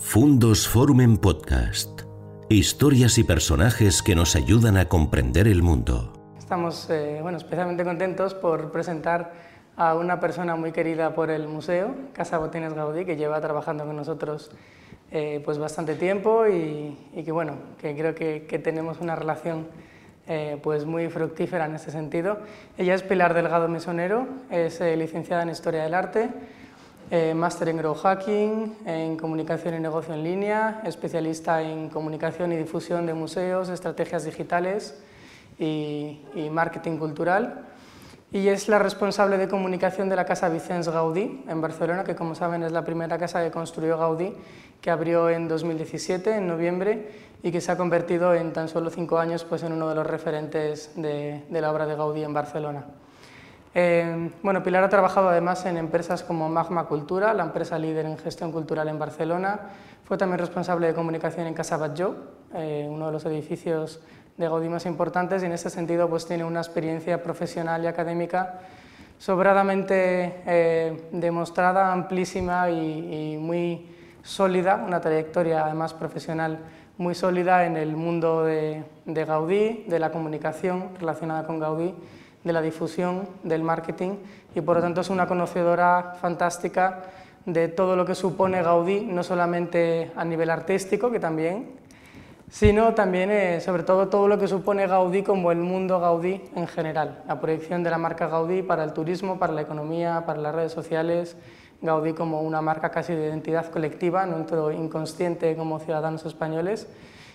Fundos Forum Podcast. Historias y personajes que nos ayudan a comprender el mundo. Estamos eh, bueno, especialmente contentos por presentar a una persona muy querida por el museo, Casa Botines Gaudí, que lleva trabajando con nosotros eh, pues bastante tiempo y, que, bueno, que creo que, tenemos una relación eh, pues muy fructífera en ese sentido. Ella es Pilar Delgado Mesonero, es licenciada en Historia del Arte, eh, máster en Grow Hacking, en Comunicación y Negocio en Línea, especialista en Comunicación y Difusión de Museos, Estrategias Digitales y, Marketing Cultural. Y es la responsable de comunicación de la Casa Vicens Gaudí en Barcelona, que como saben es la primera casa que construyó Gaudí, que abrió en 2017, en noviembre, y que se ha convertido en tan solo cinco años pues, en uno de los referentes de, de la obra de Gaudí en Barcelona. Eh, bueno, Pilar ha trabajado además en empresas como Magma Cultura, la empresa líder en gestión cultural en Barcelona. Fue también responsable de comunicación en Casa Batlló, eh, uno de los edificios de Gaudí más importantes, y en ese sentido pues, tiene una experiencia profesional y académica sobradamente eh, demostrada, amplísima y, muy sólida, una trayectoria además profesional muy sólida en el mundo de, de Gaudí, de la comunicación relacionada con Gaudí de la difusión, del marketing y por lo tanto es una conocedora fantástica de todo lo que supone Gaudí, no solamente a nivel artístico, que también, sino también, eh, sobre todo, todo lo que supone Gaudí como el mundo Gaudí en general, la proyección de la marca Gaudí para el turismo, para la economía, para las redes sociales, Gaudí como una marca casi de identidad colectiva, no todo inconsciente como ciudadanos españoles,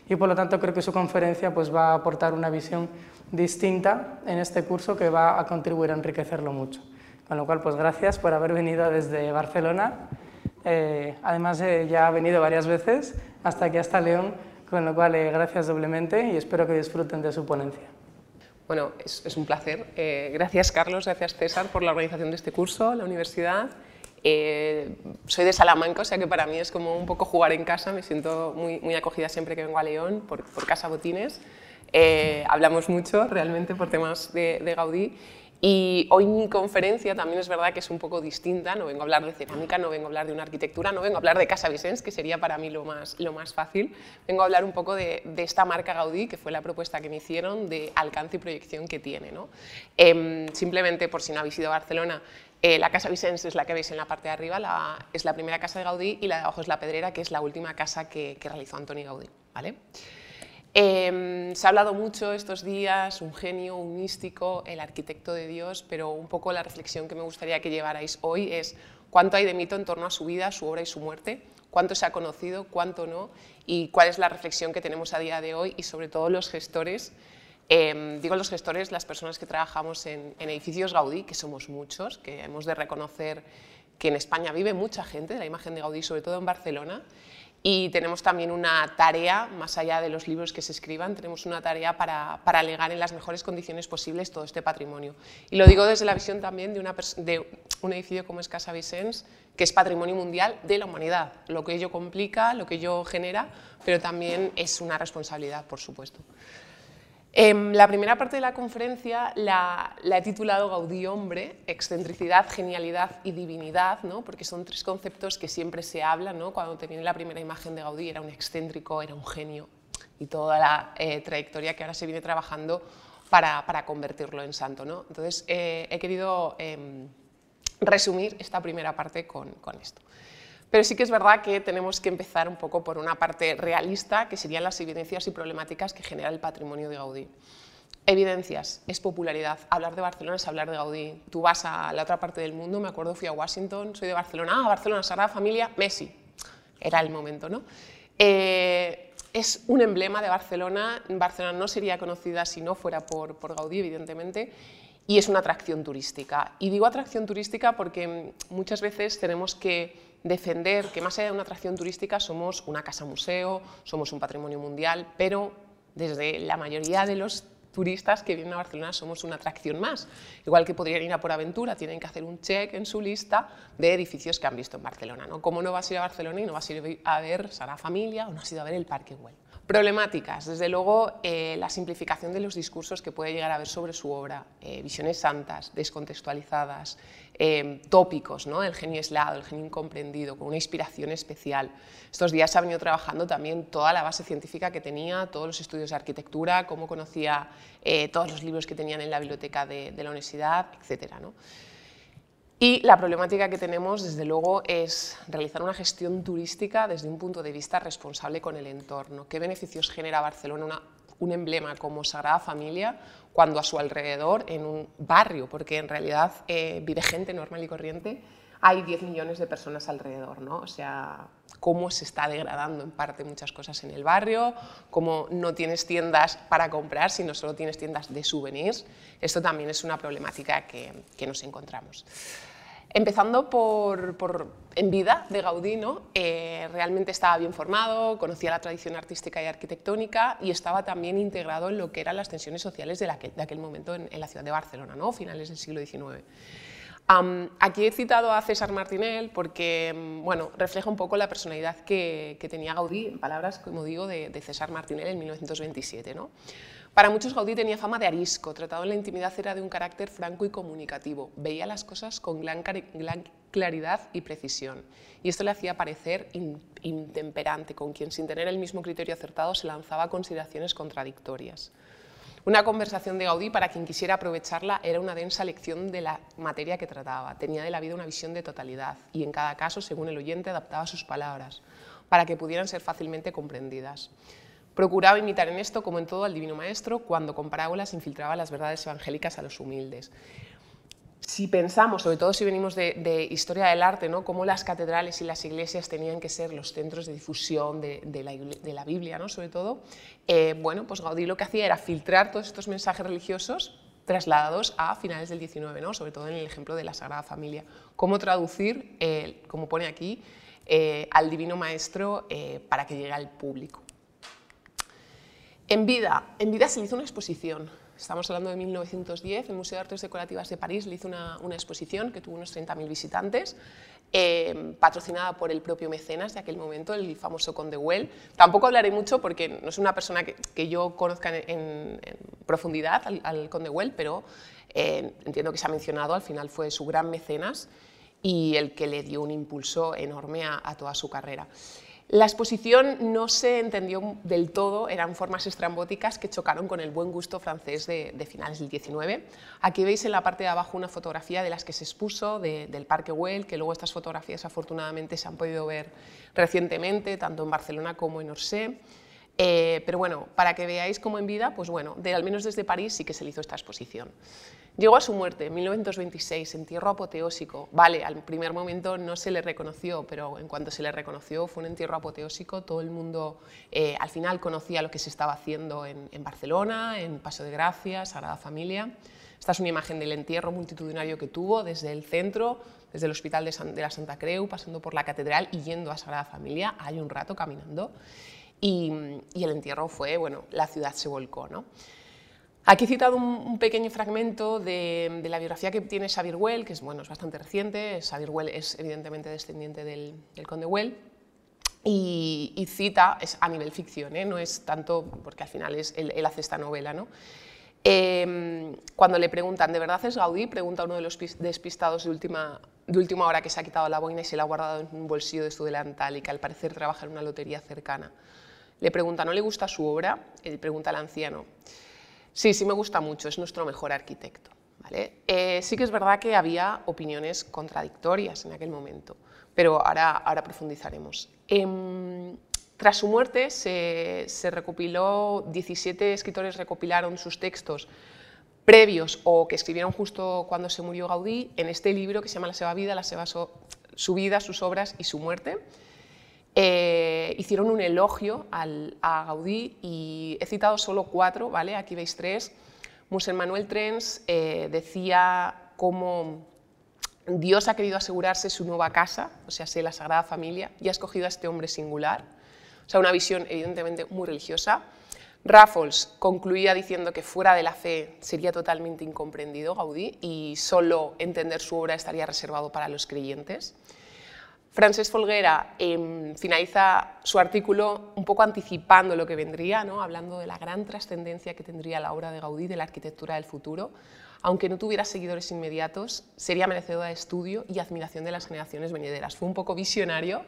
y por lo tanto creo que su conferencia pues, va a aportar una visión distinta en este curso que va a contribuir a enriquecerlo mucho. Con lo cual, pues gracias por haber venido desde Barcelona. Eh, además, eh, ya ha venido varias veces hasta aquí, hasta León, con lo cual, eh, gracias doblemente y espero que disfruten de su ponencia. Bueno, es, es un placer. gracias, Carlos, gracias, César, por la organización de este curso, la universidad. Soy de Salamanca, o sea que para mí es como un poco jugar en casa, me siento muy, acogida siempre que vengo a León por, por Casa Botines. Eh, hablamos mucho realmente por temas de, Gaudí y hoy mi conferencia también es verdad que es un poco distinta, no vengo a hablar de cerámica, no vengo a hablar de una arquitectura, no vengo a hablar de Casa Vicens, que sería para mí lo más, lo más fácil, vengo a hablar un poco de, esta marca Gaudí, que fue la propuesta que me hicieron, de alcance y proyección que tiene. ¿no? Em, simplemente por si no habéis ido a Barcelona, eh, la Casa Vicens es la que veis en la parte de arriba, es la primera casa de Gaudí y la de abajo es la Pedrera, que es la última casa que, que realizó Antoni Gaudí. ¿vale? Em, se ha hablado mucho estos días, un genio, un místico, el arquitecto de Dios, pero un poco la reflexión que me gustaría que llevarais hoy es cuánto hay de mito en torno a su vida, su obra y su muerte, cuánto se ha conocido, cuánto no, y cuál es la reflexión que tenemos a día de hoy y sobre todo los gestores. Em, digo los gestores, las personas que trabajamos en, edificios Gaudí, que somos muchos, que hemos de reconocer que en España vive mucha gente de la imagen de Gaudí, sobre todo en Barcelona, y tenemos también una tarea, más allá de los libros que se escriban, tenemos una tarea para, para legar en las mejores condiciones posibles todo este patrimonio. Y lo digo desde la visión también de, de un edificio como es Casa Vicens, que es patrimonio mundial de la humanidad. Lo que ello complica, lo que ello genera, pero también es una responsabilidad, por supuesto. Em, la primera parte de la conferencia la, he titulado Gaudí hombre, excentricidad, genialidad y divinidad, ¿no? porque son tres conceptos que siempre se hablan. ¿no? Cuando te viene la primera imagen de Gaudí era un excéntrico, era un genio y toda la eh, trayectoria que ahora se viene trabajando para, convertirlo en santo. ¿no? Entonces eh, he querido em, resumir esta primera parte con esto. Pero sí que es verdad que tenemos que empezar un poco por una parte realista, que serían las evidencias y problemáticas que genera el patrimonio de Gaudí. Evidencias, es popularidad. Hablar de Barcelona es hablar de Gaudí. Tú vas a la otra parte del mundo, me acuerdo, fui a Washington, soy de Barcelona, ah, Barcelona, Sagrada Familia, Messi. Era el momento, ¿no? Eh, es un emblema de Barcelona. Barcelona no sería conocida si no fuera por, por Gaudí, evidentemente, y es una atracción turística. Y digo atracción turística porque muchas veces tenemos que defender que más allá de una atracción turística somos una casa museo, somos un patrimonio mundial, pero desde la mayoría de los turistas que vienen a Barcelona somos una atracción más. Igual que podrían ir a por aventura, tienen que hacer un check en su lista de edificios que han visto en Barcelona. ¿no? ¿Cómo no vas a ir a Barcelona y no vas a ir a ver Sara Familia o no has ido a ver el Parque Güell? Problemáticas, desde luego, eh, la simplificación de los discursos que puede llegar a haber sobre su obra, eh, visiones santas, descontextualizadas, eh, tópicos, ¿no? el genio aislado, el genio incomprendido, con una inspiración especial. Estos días ha venido trabajando también toda la base científica que tenía, todos los estudios de arquitectura, cómo conocía todos los libros que tenían en la biblioteca de, la universidad, etc. ¿no? Y la problemática que tenemos, desde luego, es realizar una gestión turística desde un punto de vista responsable con el entorno. ¿Qué beneficios genera Barcelona un emblema como Sagrada Familia cuando a su alrededor, en un barrio, porque en realidad eh, vive gente normal y corriente, hay 10 millones de personas alrededor, ¿no? O sea, cómo se está degradando en parte muchas cosas en el barrio, cómo no tienes tiendas para comprar, sino solo tienes tiendas de souvenirs. Esto también es una problemática que, que nos encontramos. Empezando por, en vida de Gaudí, ¿no? Eh, realmente estaba bien formado, conocía la tradición artística y arquitectónica y estaba también integrado en lo que eran las tensiones sociales de, aquel momento en, la ciudad de Barcelona, ¿no? finales del siglo XIX. aquí he citado a César Martinel porque mm, bueno, refleja un poco la personalidad que, tenía Gaudí, en palabras, como digo, de, de César Martinel en 1927. ¿no? Para muchos Gaudí tenía fama de arisco, tratado en la intimidad era de un carácter franco y comunicativo, veía las cosas con gran, claridad y precisión, y esto le hacía parecer intemperante, con quien sin tener el mismo criterio acertado se lanzaba a consideraciones contradictorias. Una conversación de Gaudí, para quien quisiera aprovecharla, era una densa lección de la materia que trataba. Tenía de la vida una visión de totalidad y en cada caso, según el oyente, adaptaba sus palabras para que pudieran ser fácilmente comprendidas. Procuraba imitar en esto, como en todo, al Divino Maestro, cuando con parábolas infiltraba las verdades evangélicas a los humildes. Si pensamos, sobre todo si venimos de, historia del arte, ¿no? cómo las catedrales y las iglesias tenían que ser los centros de difusión de, la, Biblia, ¿no? sobre todo, eh, bueno, pues Gaudí lo que hacía era filtrar todos estos mensajes religiosos trasladados a finales del XIX, ¿no? sobre todo en el ejemplo de la Sagrada Familia. Cómo traducir, eh, como pone aquí, eh, al Divino Maestro para que llegue al público. En vida, en vida se hizo una exposición. Estamos hablando de 1910, el Museo de Artes Decorativas de París le hizo una, exposición que tuvo unos 30.000 visitantes, eh, patrocinada por el propio mecenas de aquel momento, el famoso Conde Well. Tampoco hablaré mucho porque no es una persona que, yo conozca en, profundidad al, Conde Well, pero eh, entiendo que se ha mencionado, al final fue su gran mecenas y el que le dio un impulso enorme a toda su carrera. La exposición no se entendió del todo, eran formas estrambóticas que chocaron con el buen gusto francés de, finales del XIX. Aquí veis en la parte de abajo una fotografía de las que se expuso del Parque Güell, que luego estas fotografías afortunadamente se han podido ver recientemente, tanto en Barcelona como en Orsay. Eh, pero bueno, para que veáis cómo en vida, pues bueno, de, al menos desde París sí que se le hizo esta exposición. Llegó a su muerte en 1926, entierro apoteósico. Vale, al primer momento no se le reconoció, pero en cuanto se le reconoció fue un entierro apoteósico. Todo el mundo eh, al final conocía lo que se estaba haciendo en, Barcelona, en Paso de Gracia, Sagrada Familia. Esta es una imagen del entierro multitudinario que tuvo desde el centro, desde el Hospital de, la Santa Creu, pasando por la Catedral y yendo a Sagrada Familia. Hay un rato caminando. Y, y el entierro fue, bueno, la ciudad se volcó. ¿no? Aquí he citado un, pequeño fragmento de, la biografía que tiene Xavier Well, que es, bueno, es bastante reciente. Xavier Well es evidentemente descendiente del, conde Well. Y, cita, es a nivel ficción, ¿eh? no es tanto porque al final es, él, hace esta novela. ¿no? Em, cuando le preguntan, ¿de verdad es Gaudí? Pregunta uno de los despistados de última, de última hora que se ha quitado la boina y se la ha guardado en un bolsillo de su delantal y que al parecer trabaja en una lotería cercana. Le pregunta, ¿no le gusta su obra? Él pregunta al anciano. Sí, sí me gusta mucho, es nuestro mejor arquitecto. Eh, sí que es verdad que había opiniones contradictorias en aquel momento, pero ahora, ahora profundizaremos. Em, tras su muerte se, recopiló, 17 escritores recopilaron sus textos previos o que escribieron justo cuando se murió Gaudí en este libro que se llama La Seva Vida, la su vida, sus obras y su muerte. Eh, hicieron un elogio a Gaudí y he citado solo cuatro, ¿vale? aquí veis tres. Musel Manuel Trens eh, decía cómo Dios ha querido asegurarse su nueva casa, o sea, la Sagrada Familia, y ha escogido a este hombre singular. O sea, una visión evidentemente muy religiosa. Raffles concluía diciendo que fuera de la fe sería totalmente incomprendido Gaudí y solo entender su obra estaría reservado para los creyentes. Francesc Folguera em, finaliza su artículo un poco anticipando lo que vendría, hablando de la gran trascendencia que tendría la obra de Gaudí de la arquitectura del futuro. Aunque no tuviera seguidores inmediatos, sería merecedora de estudio y admiración de las generaciones venideras. Fue un poco visionario,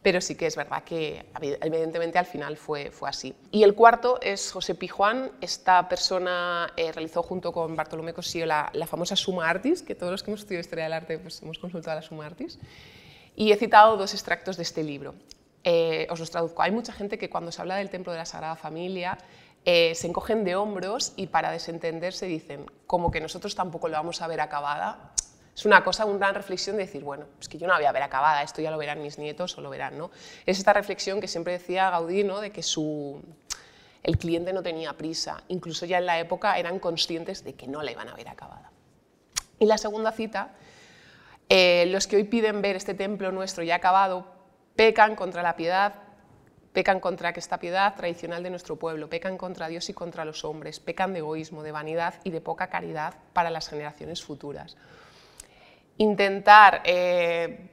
pero sí que es verdad que evidentemente al final fue, así. Y el cuarto es José Pijuán. Esta persona eh, realizó junto con Bartolomé Cosío la, famosa Suma Artis, que todos los que hemos estudiado Historia del Arte pues, hemos consultado la Suma Artis. Y he citado dos extractos de este libro. Eh, os los traduzco. Hay mucha gente que cuando se habla del templo de la Sagrada Familia eh, se encogen de hombros y para desentenderse dicen, como que nosotros tampoco lo vamos a ver acabada, es una cosa, una gran reflexión de decir, bueno, es que yo no la voy a ver acabada, esto ya lo verán mis nietos o lo verán, ¿no? Es esta reflexión que siempre decía Gaudí, ¿no? De que su, el cliente no tenía prisa, incluso ya en la época eran conscientes de que no la iban a ver acabada. Y la segunda cita, eh, los que hoy piden ver este templo nuestro ya acabado, pecan contra la piedad, pecan contra esta piedad tradicional de nuestro pueblo, pecan contra Dios y contra los hombres, pecan de egoísmo, de vanidad y de poca caridad para las generaciones futuras intentar eh,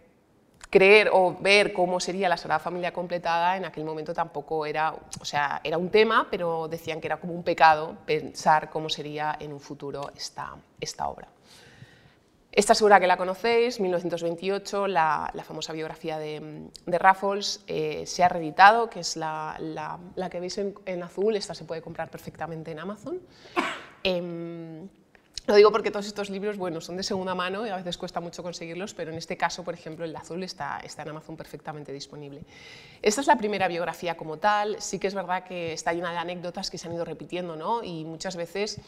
creer o ver cómo sería la Sagrada Familia completada en aquel momento tampoco era, o sea, era un tema, pero decían que era como un pecado pensar cómo sería en un futuro esta, esta obra. Esta segura que la conocéis, 1928, la, famosa biografía de, de Raffles, eh, se ha reeditado, que es la, la, que veis en, azul, esta se puede comprar perfectamente en Amazon. Em, lo digo porque todos estos libros, bueno, son de segunda mano y a veces cuesta mucho conseguirlos, pero en este caso, por ejemplo, el azul está, está en Amazon perfectamente disponible. Esta es la primera biografía como tal, sí que es verdad que está llena de anécdotas que se han ido repitiendo, ¿no? Y muchas veces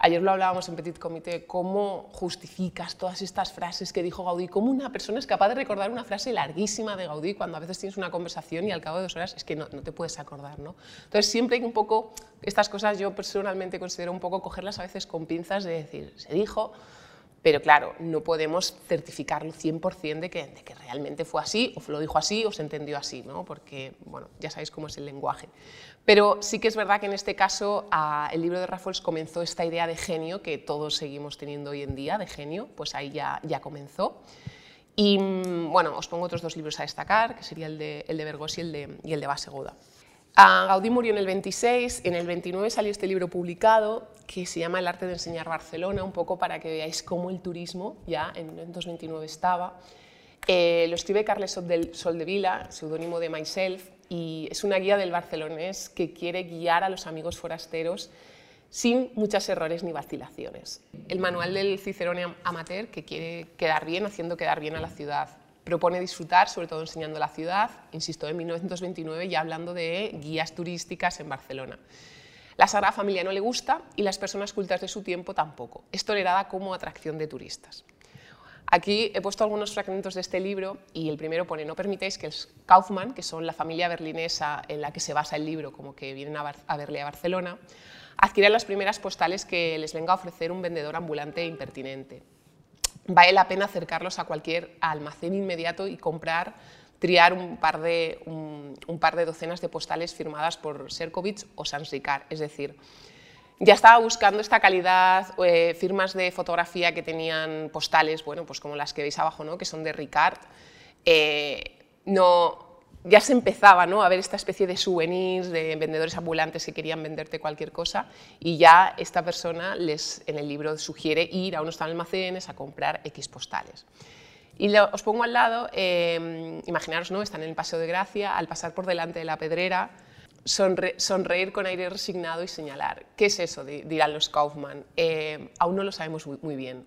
Ayer lo hablábamos en Petit Comité, cómo justificas todas estas frases que dijo Gaudí, cómo una persona es capaz de recordar una frase larguísima de Gaudí cuando a veces tienes una conversación y al cabo de dos horas es que no, te puedes acordar. ¿no? Entonces siempre hay un poco, estas cosas yo personalmente considero un poco cogerlas a veces con pinzas de decir, se dijo, pero claro, no podemos certificarlo 100% de que, de que realmente fue así, o lo dijo así, o se entendió así, ¿no? porque bueno, ya sabéis cómo es el lenguaje. Pero sí que es verdad que en este caso el libro de Raffles comenzó esta idea de genio que todos seguimos teniendo hoy en día, de genio, pues ahí ya, ya comenzó. Y mm, bueno, os pongo otros dos libros a destacar, que sería el de, el de y el de, y el Basegoda. Gaudí murió en el 26, en el 29 salió este libro publicado que se llama El arte de enseñar Barcelona, un poco para que veáis cómo el turismo ya en 1929 estaba. Eh, lo escribe Carles Soldevila, seudónimo de Myself, y es una guía del barcelonés que quiere guiar a los amigos forasteros sin muchos errores ni vacilaciones. El manual del Cicerone amateur que quiere quedar bien, haciendo quedar bien a la ciudad. Propone disfrutar, sobre todo enseñando la ciudad, insisto, en 1929 ya hablando de guías turísticas en Barcelona. La Sagrada Familia no le gusta y las personas cultas de su tiempo tampoco. Es tolerada como atracción de turistas. Aquí he puesto algunos fragmentos de este libro y el primero pone, no permitéis que el Kaufmann, que son la familia berlinesa en la que se basa el libro, como que vienen a, verle a Barcelona, adquieran las primeras postales que les venga a ofrecer un vendedor ambulante e impertinente vale la pena acercarlos a cualquier almacén inmediato y comprar, triar un par de, un, par de docenas de postales firmadas por Serkovich o Sans Ricard. Es decir, ya estaba buscando esta calidad, eh, firmas de fotografía que tenían postales, bueno, pues como las que veis abajo, ¿no? que son de Ricard. Eh, no, ya se empezaba ¿no? a ver esta especie de souvenirs, de vendedores ambulantes que querían venderte cualquier cosa y ya esta persona les, en el libro sugiere ir a unos almacenes a comprar X postales. Y os pongo al lado, eh, imaginaros, ¿no? están en el Paseo de Gracia, al pasar por delante de la pedrera, sonreír con aire resignado y señalar. ¿Qué es eso? dirán los Kaufman. Eh, aún no lo sabemos muy bien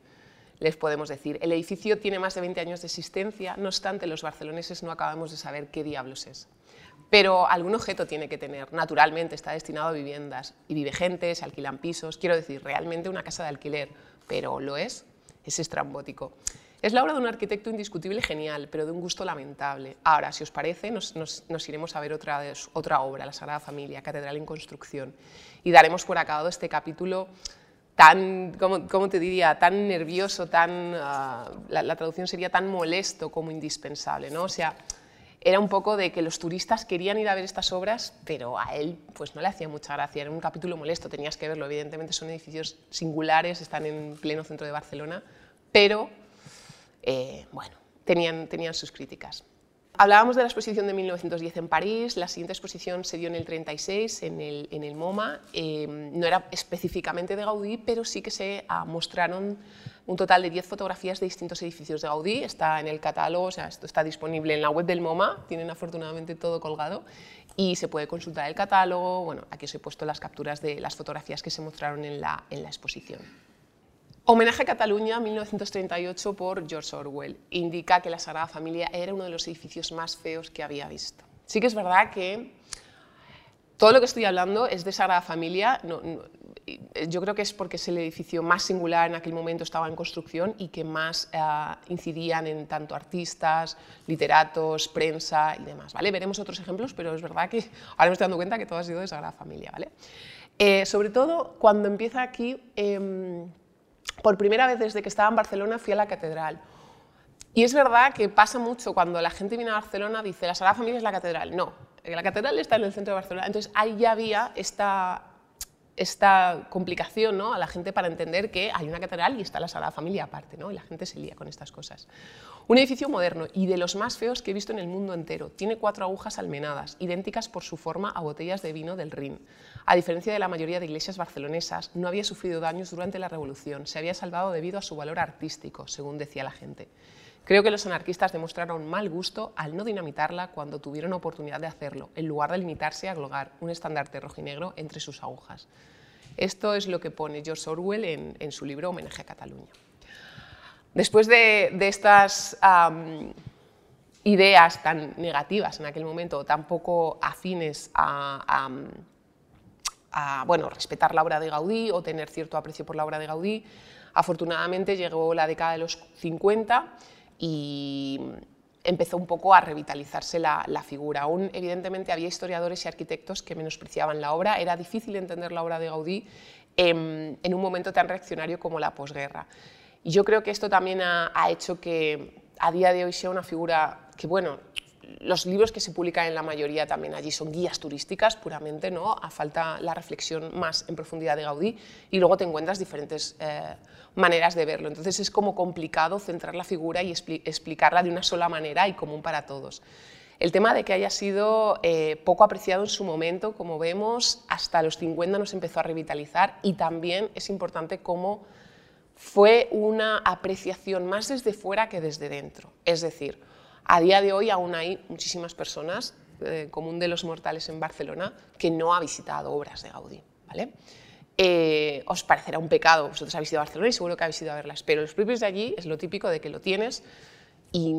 les podemos decir. El edificio tiene más de 20 años de existencia, no obstante los barceloneses no acabamos de saber qué diablos es. Pero algún objeto tiene que tener, naturalmente está destinado a viviendas y vive gente, se alquilan pisos, quiero decir, realmente una casa de alquiler, pero lo es, es estrambótico. Es la obra de un arquitecto indiscutible genial, pero de un gusto lamentable. Ahora, si os parece, nos, iremos a ver otra, obra, La Sagrada Familia, Catedral en Construcción, y daremos por acabado este capítulo tan, ¿cómo, te diría?, tan nervioso, tan, ah, la, traducción sería tan molesto como indispensable, ¿no? O sea, era un poco de que los turistas querían ir a ver estas obras, pero a él pues no le hacía mucha gracia, era un capítulo molesto, tenías que verlo, evidentemente son edificios singulares, están en pleno centro de Barcelona, pero, eh, bueno, tenían, tenían sus críticas. Hablábamos de la exposición de 1910 en París, la siguiente exposición se dio en el 36 en el, en el MoMA, eh, no era específicamente de Gaudí, pero sí que se ah, mostraron un total de 10 fotografías de distintos edificios de Gaudí, está en el catálogo, o sea, esto está disponible en la web del MoMA, tienen afortunadamente todo colgado y se puede consultar el catálogo, bueno, aquí os he puesto las capturas de las fotografías que se mostraron en la, en la exposición. Homenaje a Cataluña 1938 por George Orwell. Indica que la Sagrada Familia era uno de los edificios más feos que había visto. Sí que es verdad que todo lo que estoy hablando es de Sagrada Familia. yo creo que es porque es el edificio más singular en aquel momento, estaba en construcción y que más eh, incidían en tanto artistas, literatos, prensa y demás. ¿vale? Veremos otros ejemplos, pero es verdad que ahora me estoy dando cuenta que todo ha sido de Sagrada Familia. ¿vale? Eh, sobre todo cuando empieza aquí... Em, por primera vez desde que estaba en Barcelona fui a la catedral. Y es verdad que pasa mucho cuando la gente viene a Barcelona, dice, la Sagrada Familia es la catedral. No, la catedral está en el centro de Barcelona. Entonces ahí ya había esta, esta complicación ¿no? a la gente para entender que hay una catedral y está la Sagrada Familia aparte, ¿no? y la gente se lía con estas cosas. Un edificio moderno y de los más feos que he visto en el mundo entero. Tiene cuatro agujas almenadas, idénticas por su forma a botellas de vino del Rin. A diferencia de la mayoría de iglesias barcelonesas, no había sufrido daños durante la Revolución, se había salvado debido a su valor artístico, según decía la gente. Creo que los anarquistas demostraron mal gusto al no dinamitarla cuando tuvieron oportunidad de hacerlo, en lugar de limitarse a colgar un estandarte rojinegro entre sus agujas. Esto es lo que pone George Orwell en, su libro Homenaje a Cataluña. Después de, estas ideas tan negativas en aquel momento, tan poco afines a, bueno, respetar la obra de Gaudí o tener cierto aprecio por la obra de Gaudí, afortunadamente llegó la década de los 50 y empezó un poco a revitalizarse la, figura. Aún evidentemente había historiadores y arquitectos que menospreciaban la obra, era difícil entender la obra de Gaudí en, un momento tan reaccionario como la posguerra. Y yo creo que esto también ha, ha hecho que a día de hoy sea una figura que, bueno, los libros que se publican en la mayoría también allí son guías turísticas puramente, ¿no? A falta la reflexión más en profundidad de Gaudí y luego te encuentras diferentes eh, maneras de verlo. Entonces es como complicado centrar la figura y explicarla de una sola manera y común para todos. El tema de que haya sido eh, poco apreciado en su momento, como vemos, hasta los 50 nos empezó a revitalizar y también es importante cómo fue una apreciación más desde fuera que desde dentro. Es decir, a día de hoy aún hay muchísimas personas, eh, común de los mortales en Barcelona, que no ha visitado obras de Gaudí. ¿vale? Eh, os parecerá un pecado, vosotros habéis ido a Barcelona y seguro que habéis ido a verlas, pero los propios de allí es lo típico de que lo tienes y,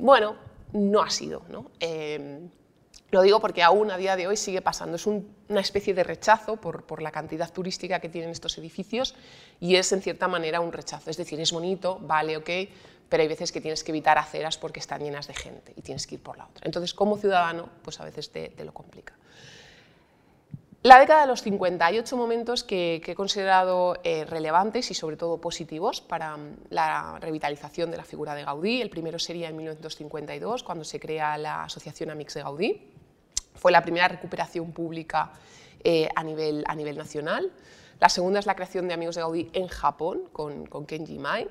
bueno, no ha sido. ¿no? Eh, lo digo porque aún a día de hoy sigue pasando. Es una especie de rechazo por, por, la cantidad turística que tienen estos edificios y es en cierta manera un rechazo. Es decir, es bonito, vale, ok, pero hay veces que tienes que evitar aceras porque están llenas de gente y tienes que ir por la otra. Entonces, como ciudadano, pues a veces te, lo complica. La década de los 58 momentos que, he considerado eh, relevantes y sobre todo positivos para mm, la revitalización de la figura de Gaudí. El primero sería en 1952, cuando se crea la Asociación Amix de Gaudí. Fue la primera recuperación pública eh, a, nivel, a nivel nacional. La segunda es la creación de Amigos de Gaudí en Japón, con Kenji Mai.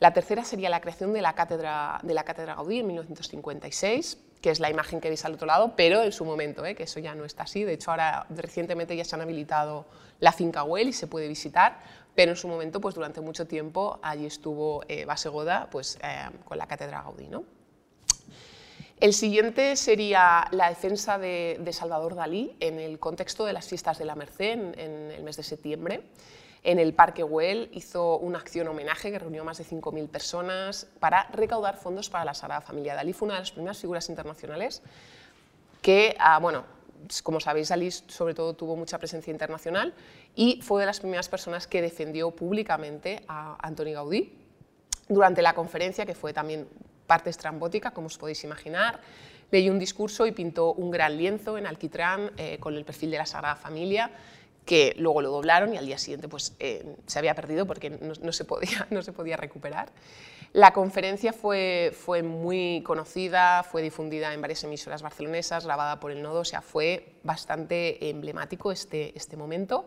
La tercera sería la creación de la Cátedra, de la cátedra Gaudí en 1956, que es la imagen que veis al otro lado, pero en su momento, ¿eh? que eso ya no está así. De hecho, ahora recientemente ya se han habilitado la finca Güell y se puede visitar, pero en su momento, pues durante mucho tiempo, allí estuvo eh, Basegoda pues, eh, con la Cátedra Gaudí. ¿no? El siguiente sería la defensa de, Salvador Dalí en el contexto de las fiestas de la Merced en el mes de septiembre en el Parque Güell hizo una acción homenaje que reunió más de 5.000 personas para recaudar fondos para la Sagrada Familia. Dalí fue una de las primeras figuras internacionales que, ah, bueno, como sabéis, Dalí sobre todo tuvo mucha presencia internacional y fue de las primeras personas que defendió públicamente a Antoni Gaudí durante la conferencia, que fue también parte estrambótica, como os podéis imaginar. Leyó un discurso y pintó un gran lienzo en alquitrán eh, con el perfil de la Sagrada Familia que luego lo doblaron y al día siguiente pues, eh, se había perdido porque no, se podía, no se podía recuperar. La conferencia fue, fue muy conocida, fue difundida en varias emisoras barcelonesas, grabada por el Nodo, o sea, fue bastante emblemático este, este momento.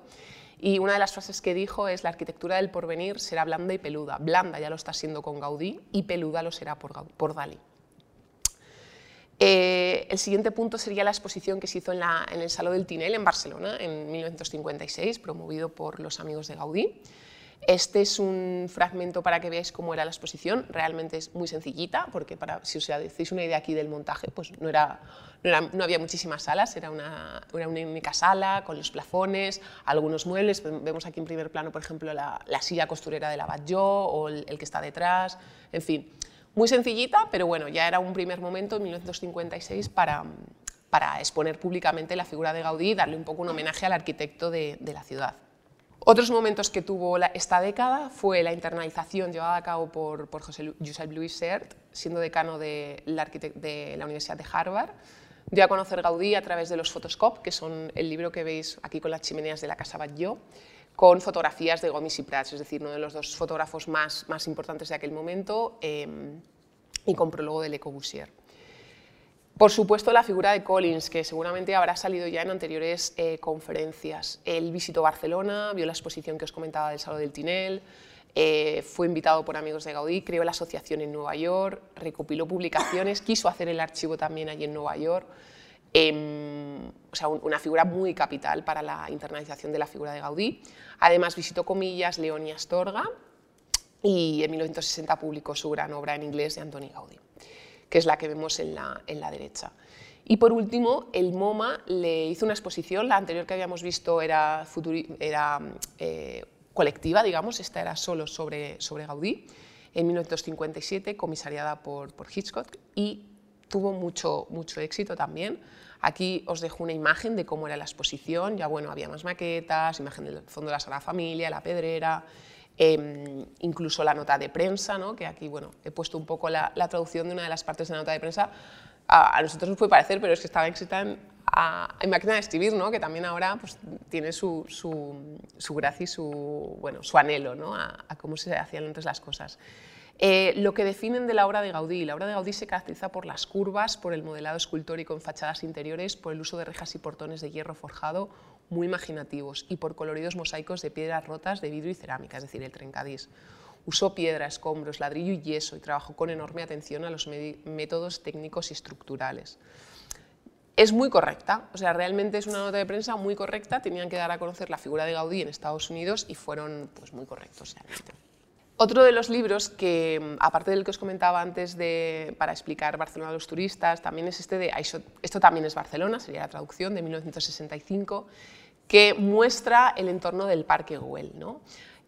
Y una de las frases que dijo es, la arquitectura del porvenir será blanda y peluda. Blanda ya lo está siendo con Gaudí y peluda lo será por, por Dalí. Eh, el siguiente punto sería la exposición que se hizo en, el Salón del Tinel en Barcelona en 1956, promovido por los amigos de Gaudí. Este es un fragmento para que veáis cómo era la exposición, realmente es muy sencillita, porque si os hacéis una idea aquí del montaje, pues no, había muchísimas salas, era una, una, única sala con los plafones, algunos muebles, vemos aquí en primer plano, por ejemplo, la, silla costurera de la Batlló o el, el que está detrás, en fin, muy sencillita, pero bueno, ya era un primer momento en 1956 para, exponer públicamente la figura de Gaudí y darle un poco un homenaje al arquitecto de, la ciudad. Otros momentos que tuvo esta década fue la internalización llevada a cabo por, por José, Josep Louis Sert, siendo decano de la, de la, Universidad de Harvard. Dio a conocer Gaudí a través de los Photoscope, que son el libro que veis aquí con las chimeneas de la Casa Batlló, con fotografías de Gomis y Prats, es decir, uno de los dos fotógrafos más, más importantes de aquel momento, eh, y con prólogo de Le Corbusier. Por supuesto, la figura de Collins, que seguramente habrá salido ya en anteriores eh, conferencias. Él visitó Barcelona, vio la exposición que os comentaba del Salón del Tinel, eh, fue invitado por amigos de Gaudí, creó la asociación en Nueva York, recopiló publicaciones, quiso hacer el archivo también allí en Nueva York. Em, o sea, una figura muy capital para la internalización de la figura de Gaudí. Además, visitó Comillas, León y Astorga y en 1960 publicó su gran obra en inglés de Antoni Gaudí que es la que vemos en la, en la derecha. Y por último, el MoMA le hizo una exposición, la anterior que habíamos visto era, era eh, colectiva, digamos, esta era solo sobre, sobre Gaudí, en 1957, comisariada por, por Hitchcock, y tuvo mucho, mucho éxito también. Aquí os dejo una imagen de cómo era la exposición, ya bueno, había más maquetas, imagen del fondo de la Sagrada Familia, la pedrera, Em, incluso la nota de prensa, ¿no? que aquí bueno, he puesto un poco la, traducción de una de las partes de la nota de prensa. A, nosotros nos puede parecer, pero es que estaba escrita en, en máquina de escribir, ¿no? que también ahora pues, tiene su, su, su, gracia y su, bueno, su anhelo ¿no? a, a cómo se hacían antes las cosas. Eh, lo que definen de la obra de Gaudí. La obra de Gaudí se caracteriza por las curvas, por el modelado escultórico en fachadas interiores, por el uso de rejas y portones de hierro forjado muy imaginativos y por coloridos mosaicos de piedras rotas de vidrio y cerámica, es decir, el trencadís. Usó piedra, escombros, ladrillo y yeso y trabajó con enorme atención a los métodos técnicos y estructurales. Es muy correcta, o sea, realmente es una nota de prensa muy correcta, tenían que dar a conocer la figura de Gaudí en Estados Unidos y fueron pues, muy correctos. Otro de los libros que, aparte del que os comentaba antes de, para explicar Barcelona a los turistas, también es este de Esto también es Barcelona, sería la traducción, de 1965, que muestra el entorno del Parque Güell. ¿no?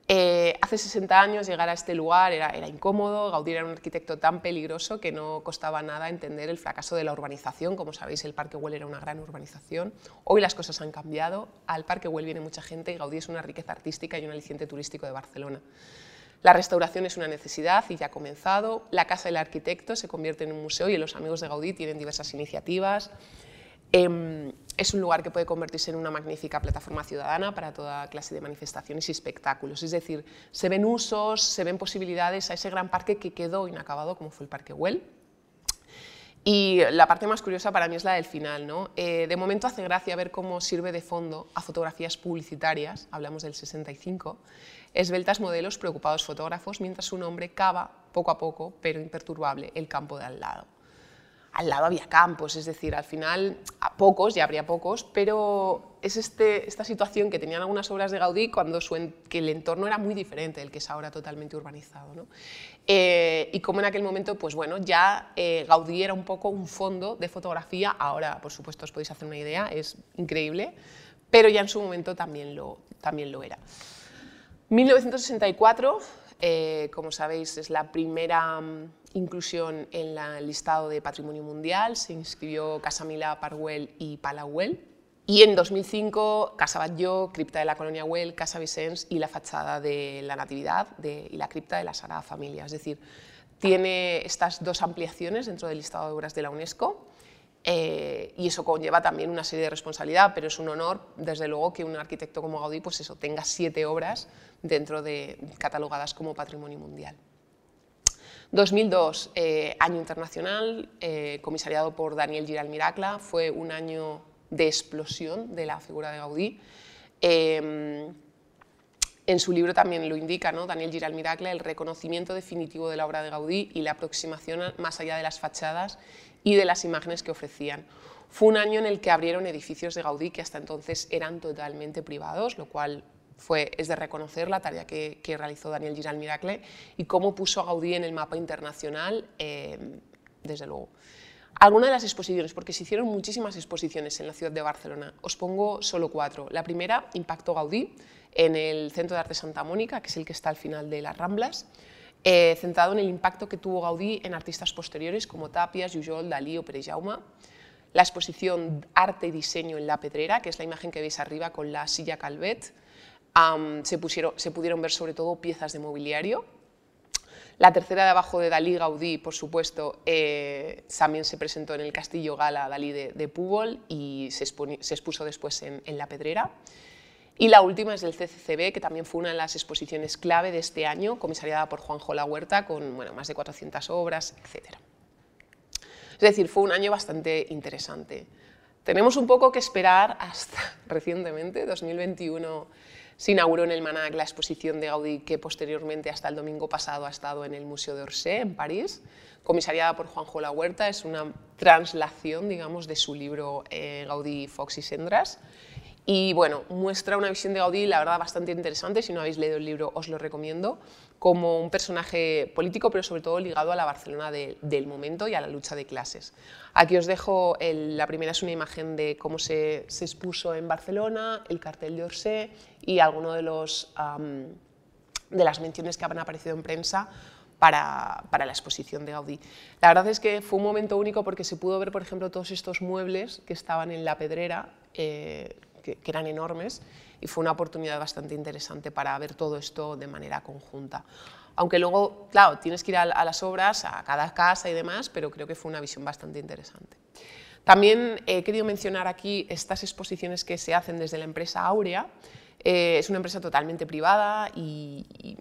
Eh, hace 60 años llegar a este lugar era, era, incómodo, Gaudí era un arquitecto tan peligroso que no costaba nada entender el fracaso de la urbanización, como sabéis el Parque Güell era una gran urbanización, hoy las cosas han cambiado, al Parque Güell viene mucha gente y Gaudí es una riqueza artística y un aliciente turístico de Barcelona. La restauración es una necesidad y ya ha comenzado, la Casa del Arquitecto se convierte en un museo y los amigos de Gaudí tienen diversas iniciativas, Em, es un lugar que puede convertirse en una magnífica plataforma ciudadana para toda clase de manifestaciones y espectáculos. Es decir, se ven usos, se ven posibilidades a ese gran parque que quedó inacabado, como fue el Parque Güell. Y la parte más curiosa para mí es la del final. ¿no? Eh, de momento hace gracia ver cómo sirve de fondo a fotografías publicitarias, hablamos del 65, esbeltas modelos preocupados fotógrafos, mientras un hombre cava poco a poco, pero imperturbable, el campo de al lado al lado había campos, es decir, al final a pocos, ya habría pocos, pero es este, esta situación que tenían algunas obras de Gaudí cuando que el entorno era muy diferente del que es ahora totalmente urbanizado. ¿no? Eh, y como en aquel momento, pues bueno, ya eh, Gaudí era un poco un fondo de fotografía, ahora por supuesto os podéis hacer una idea, es increíble, pero ya en su momento también lo, también lo era. 1964, eh, como sabéis, es la primera inclusión en el listado de Patrimonio Mundial, se inscribió Casa Milá, Parwell y Palauel. Y en 2005, Casa Batlló, Cripta de la Colonia Güell, Casa Vicens y la fachada de la Natividad y la cripta de la Sagrada Familia. Es decir, tiene estas dos ampliaciones dentro del listado de obras de la UNESCO eh, y eso conlleva también una serie de responsabilidad, pero es un honor, desde luego, que un arquitecto como Gaudí pues eso, tenga siete obras dentro de catalogadas como Patrimonio Mundial. 2002, eh, año internacional, eh, comisariado por Daniel Giral Miracla, fue un año de explosión de la figura de Gaudí. Em, En su libro también lo indica ¿no? Daniel Giral Miracle, el reconocimiento definitivo de la obra de Gaudí y la aproximación más allá de las fachadas y de las imágenes que ofrecían. Fue un año en el que abrieron edificios de Gaudí que hasta entonces eran totalmente privados, lo cual fue, es de reconocer la tarea que, realizó Daniel Giral Miracle y cómo puso a Gaudí en el mapa internacional, eh, desde luego. Algunas de las exposiciones, porque se hicieron muchísimas exposiciones en la ciudad de Barcelona. Os pongo solo cuatro. La primera, Impacto Gaudí, en el Centro de Arte Santa Mónica, que es el que está al final de las Ramblas, eh, centrado en el impacto que tuvo Gaudí en artistas posteriores como Tapias, Jujol, Dalí o Pere Jaume. La exposición Arte y Diseño en la Pedrera, que es la imagen que veis arriba con la silla Calvet. Se, pudieron ver sobre todo piezas de mobiliario, la tercera de abajo de Dalí Gaudí, por supuesto, eh, también se presentó en el Castillo Gala Dalí de, de y se, expuso después en, La Pedrera. Y la última es del CCCB, que también fue una de las exposiciones clave de este año, comisariada por Juanjo La Huerta, con bueno, más de 400 obras, etc. Es decir, fue un año bastante interesante. Tenemos un poco que esperar hasta recientemente, 2021 se inauguró en el Manac la exposición de Gaudí que posteriormente hasta el domingo pasado ha estado en el Museo de Orsay en París, comisariada por Juanjo La Huerta, es una translación digamos, de su libro eh, Gaudí, Fox y Sendras. Y bueno, muestra una visión de Gaudí, la verdad, bastante interesante. Si no habéis leído el libro, os lo recomiendo. Como un personaje político, pero sobre todo ligado a la Barcelona del momento y a la lucha de clases. Aquí os dejo, la primera es una imagen de cómo se, expuso en Barcelona, el cartel de Orsay y alguno de, de las menciones que han aparecido en prensa para, para, la exposición de Gaudí. La verdad es que fue un momento único porque se pudo ver, por ejemplo, todos estos muebles que estaban en la pedrera, eh, que, eran enormes y fue una oportunidad bastante interesante para ver todo esto de manera conjunta. Aunque luego, claro, tienes que ir a, las obras, a cada casa y demás, pero creo que fue una visión bastante interesante. También he querido mencionar aquí estas exposiciones que se hacen desde la empresa Aurea. Eh, es una empresa totalmente privada y,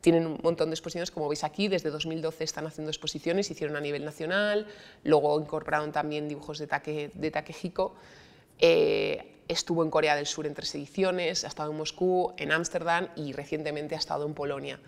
tienen un montón de exposiciones, como veis aquí, desde 2012 están haciendo exposiciones, hicieron a nivel nacional, luego incorporaron también dibujos de, de Taquejico. Eh, estuvo en Corea del Sur en tres ediciones, ha estado en Moscú, en Ámsterdam y recientemente ha estado en Polonia.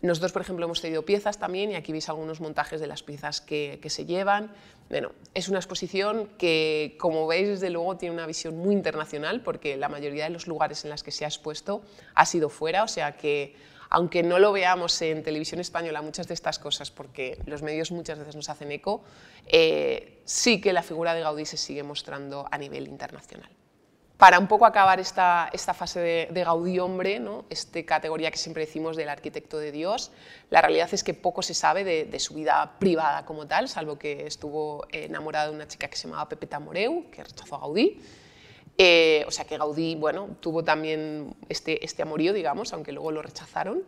Nosotros, por ejemplo, hemos tenido piezas también y aquí veis algunos montajes de las piezas que, se llevan. Bueno, es una exposición que, como veis, desde luego tiene una visión muy internacional porque la mayoría de los lugares en los que se ha expuesto ha sido fuera, o sea que aunque no lo veamos en televisión española muchas de estas cosas, porque los medios muchas veces nos hacen eco, eh, sí que la figura de Gaudí se sigue mostrando a nivel internacional para un poco acabar esta, esta fase de, Gaudí hombre, ¿no? esta categoría que siempre decimos del arquitecto de Dios, la realidad es que poco se sabe de, su vida privada como tal, salvo que estuvo enamorado de una chica que se llamaba Pepeta Moreu, que rechazó a Gaudí. Eh, o sea que Gaudí bueno, tuvo también este, este amorío, digamos, aunque luego lo rechazaron.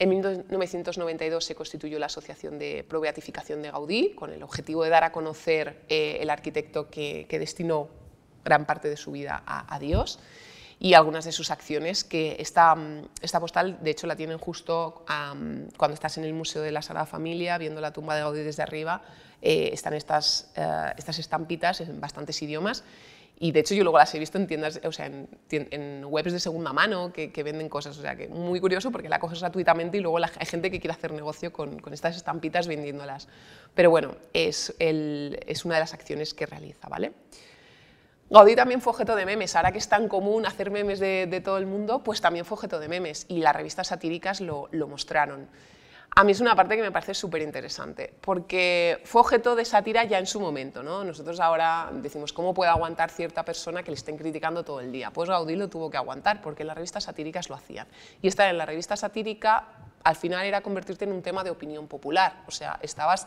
En 1992 se constituyó la Asociación de Probeatificación de Gaudí, con el objetivo de dar a conocer eh, el arquitecto que, que destinó gran parte de su vida a, Dios y algunas de sus acciones, que esta, esta postal de hecho la tienen justo cuando estás en el Museo de la Sagrada Familia, viendo la tumba de Gaudí desde arriba, eh, están estas, eh, estas estampitas en bastantes idiomas y de hecho yo luego las he visto en tiendas, o sea, en, webs de segunda mano que, venden cosas, o sea, que muy curioso porque la coges gratuitamente y luego hay gente que quiere hacer negocio con, con estas estampitas vendiéndolas. Pero bueno, es, el, es una de las acciones que realiza, ¿vale? Gaudí también fue objeto de memes, ahora que es tan común hacer memes de, todo el mundo, pues también fue objeto de memes y las revistas satíricas lo, mostraron. A mí es una parte que me parece súper interesante, porque fue objeto de sátira ya en su momento. ¿no? Nosotros ahora decimos, ¿cómo puede aguantar cierta persona que le estén criticando todo el día? Pues Gaudí lo tuvo que aguantar, porque las revistas satíricas lo hacían. Y estar en la revista satírica, al final era convertirte en un tema de opinión popular. O sea, estabas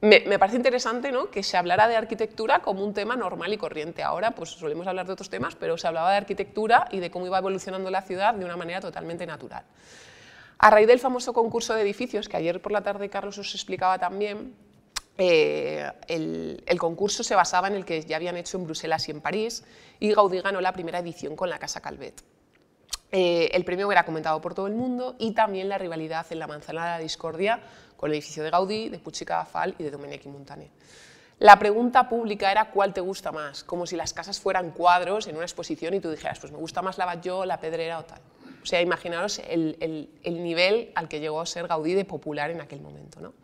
me, parece interesante ¿no? que se hablara de arquitectura como un tema normal y corriente. Ahora pues solemos hablar de otros temas, pero se hablaba de arquitectura y de cómo iba evolucionando la ciudad de una manera totalmente natural. A raíz del famoso concurso de edificios, que ayer por la tarde Carlos os explicaba también, eh, el, concurso se basaba en el que ya habían hecho en Bruselas y en París, y Gaudí ganó la primera edición con la Casa Calvet. Eh, el premio era comentado por todo el mundo y también la rivalidad en la manzana de la discordia con el edificio de Gaudí, de Puig Cadafal y de Domènech y Montaner. La pregunta pública era cuál te gusta más, como si las casas fueran cuadros en una exposición y tú dijeras, pues me gusta más la Batlló, la Pedrera o tal. O sea, imaginaros el, el, nivel al que llegó a ser Gaudí de popular en aquel momento. ¿no?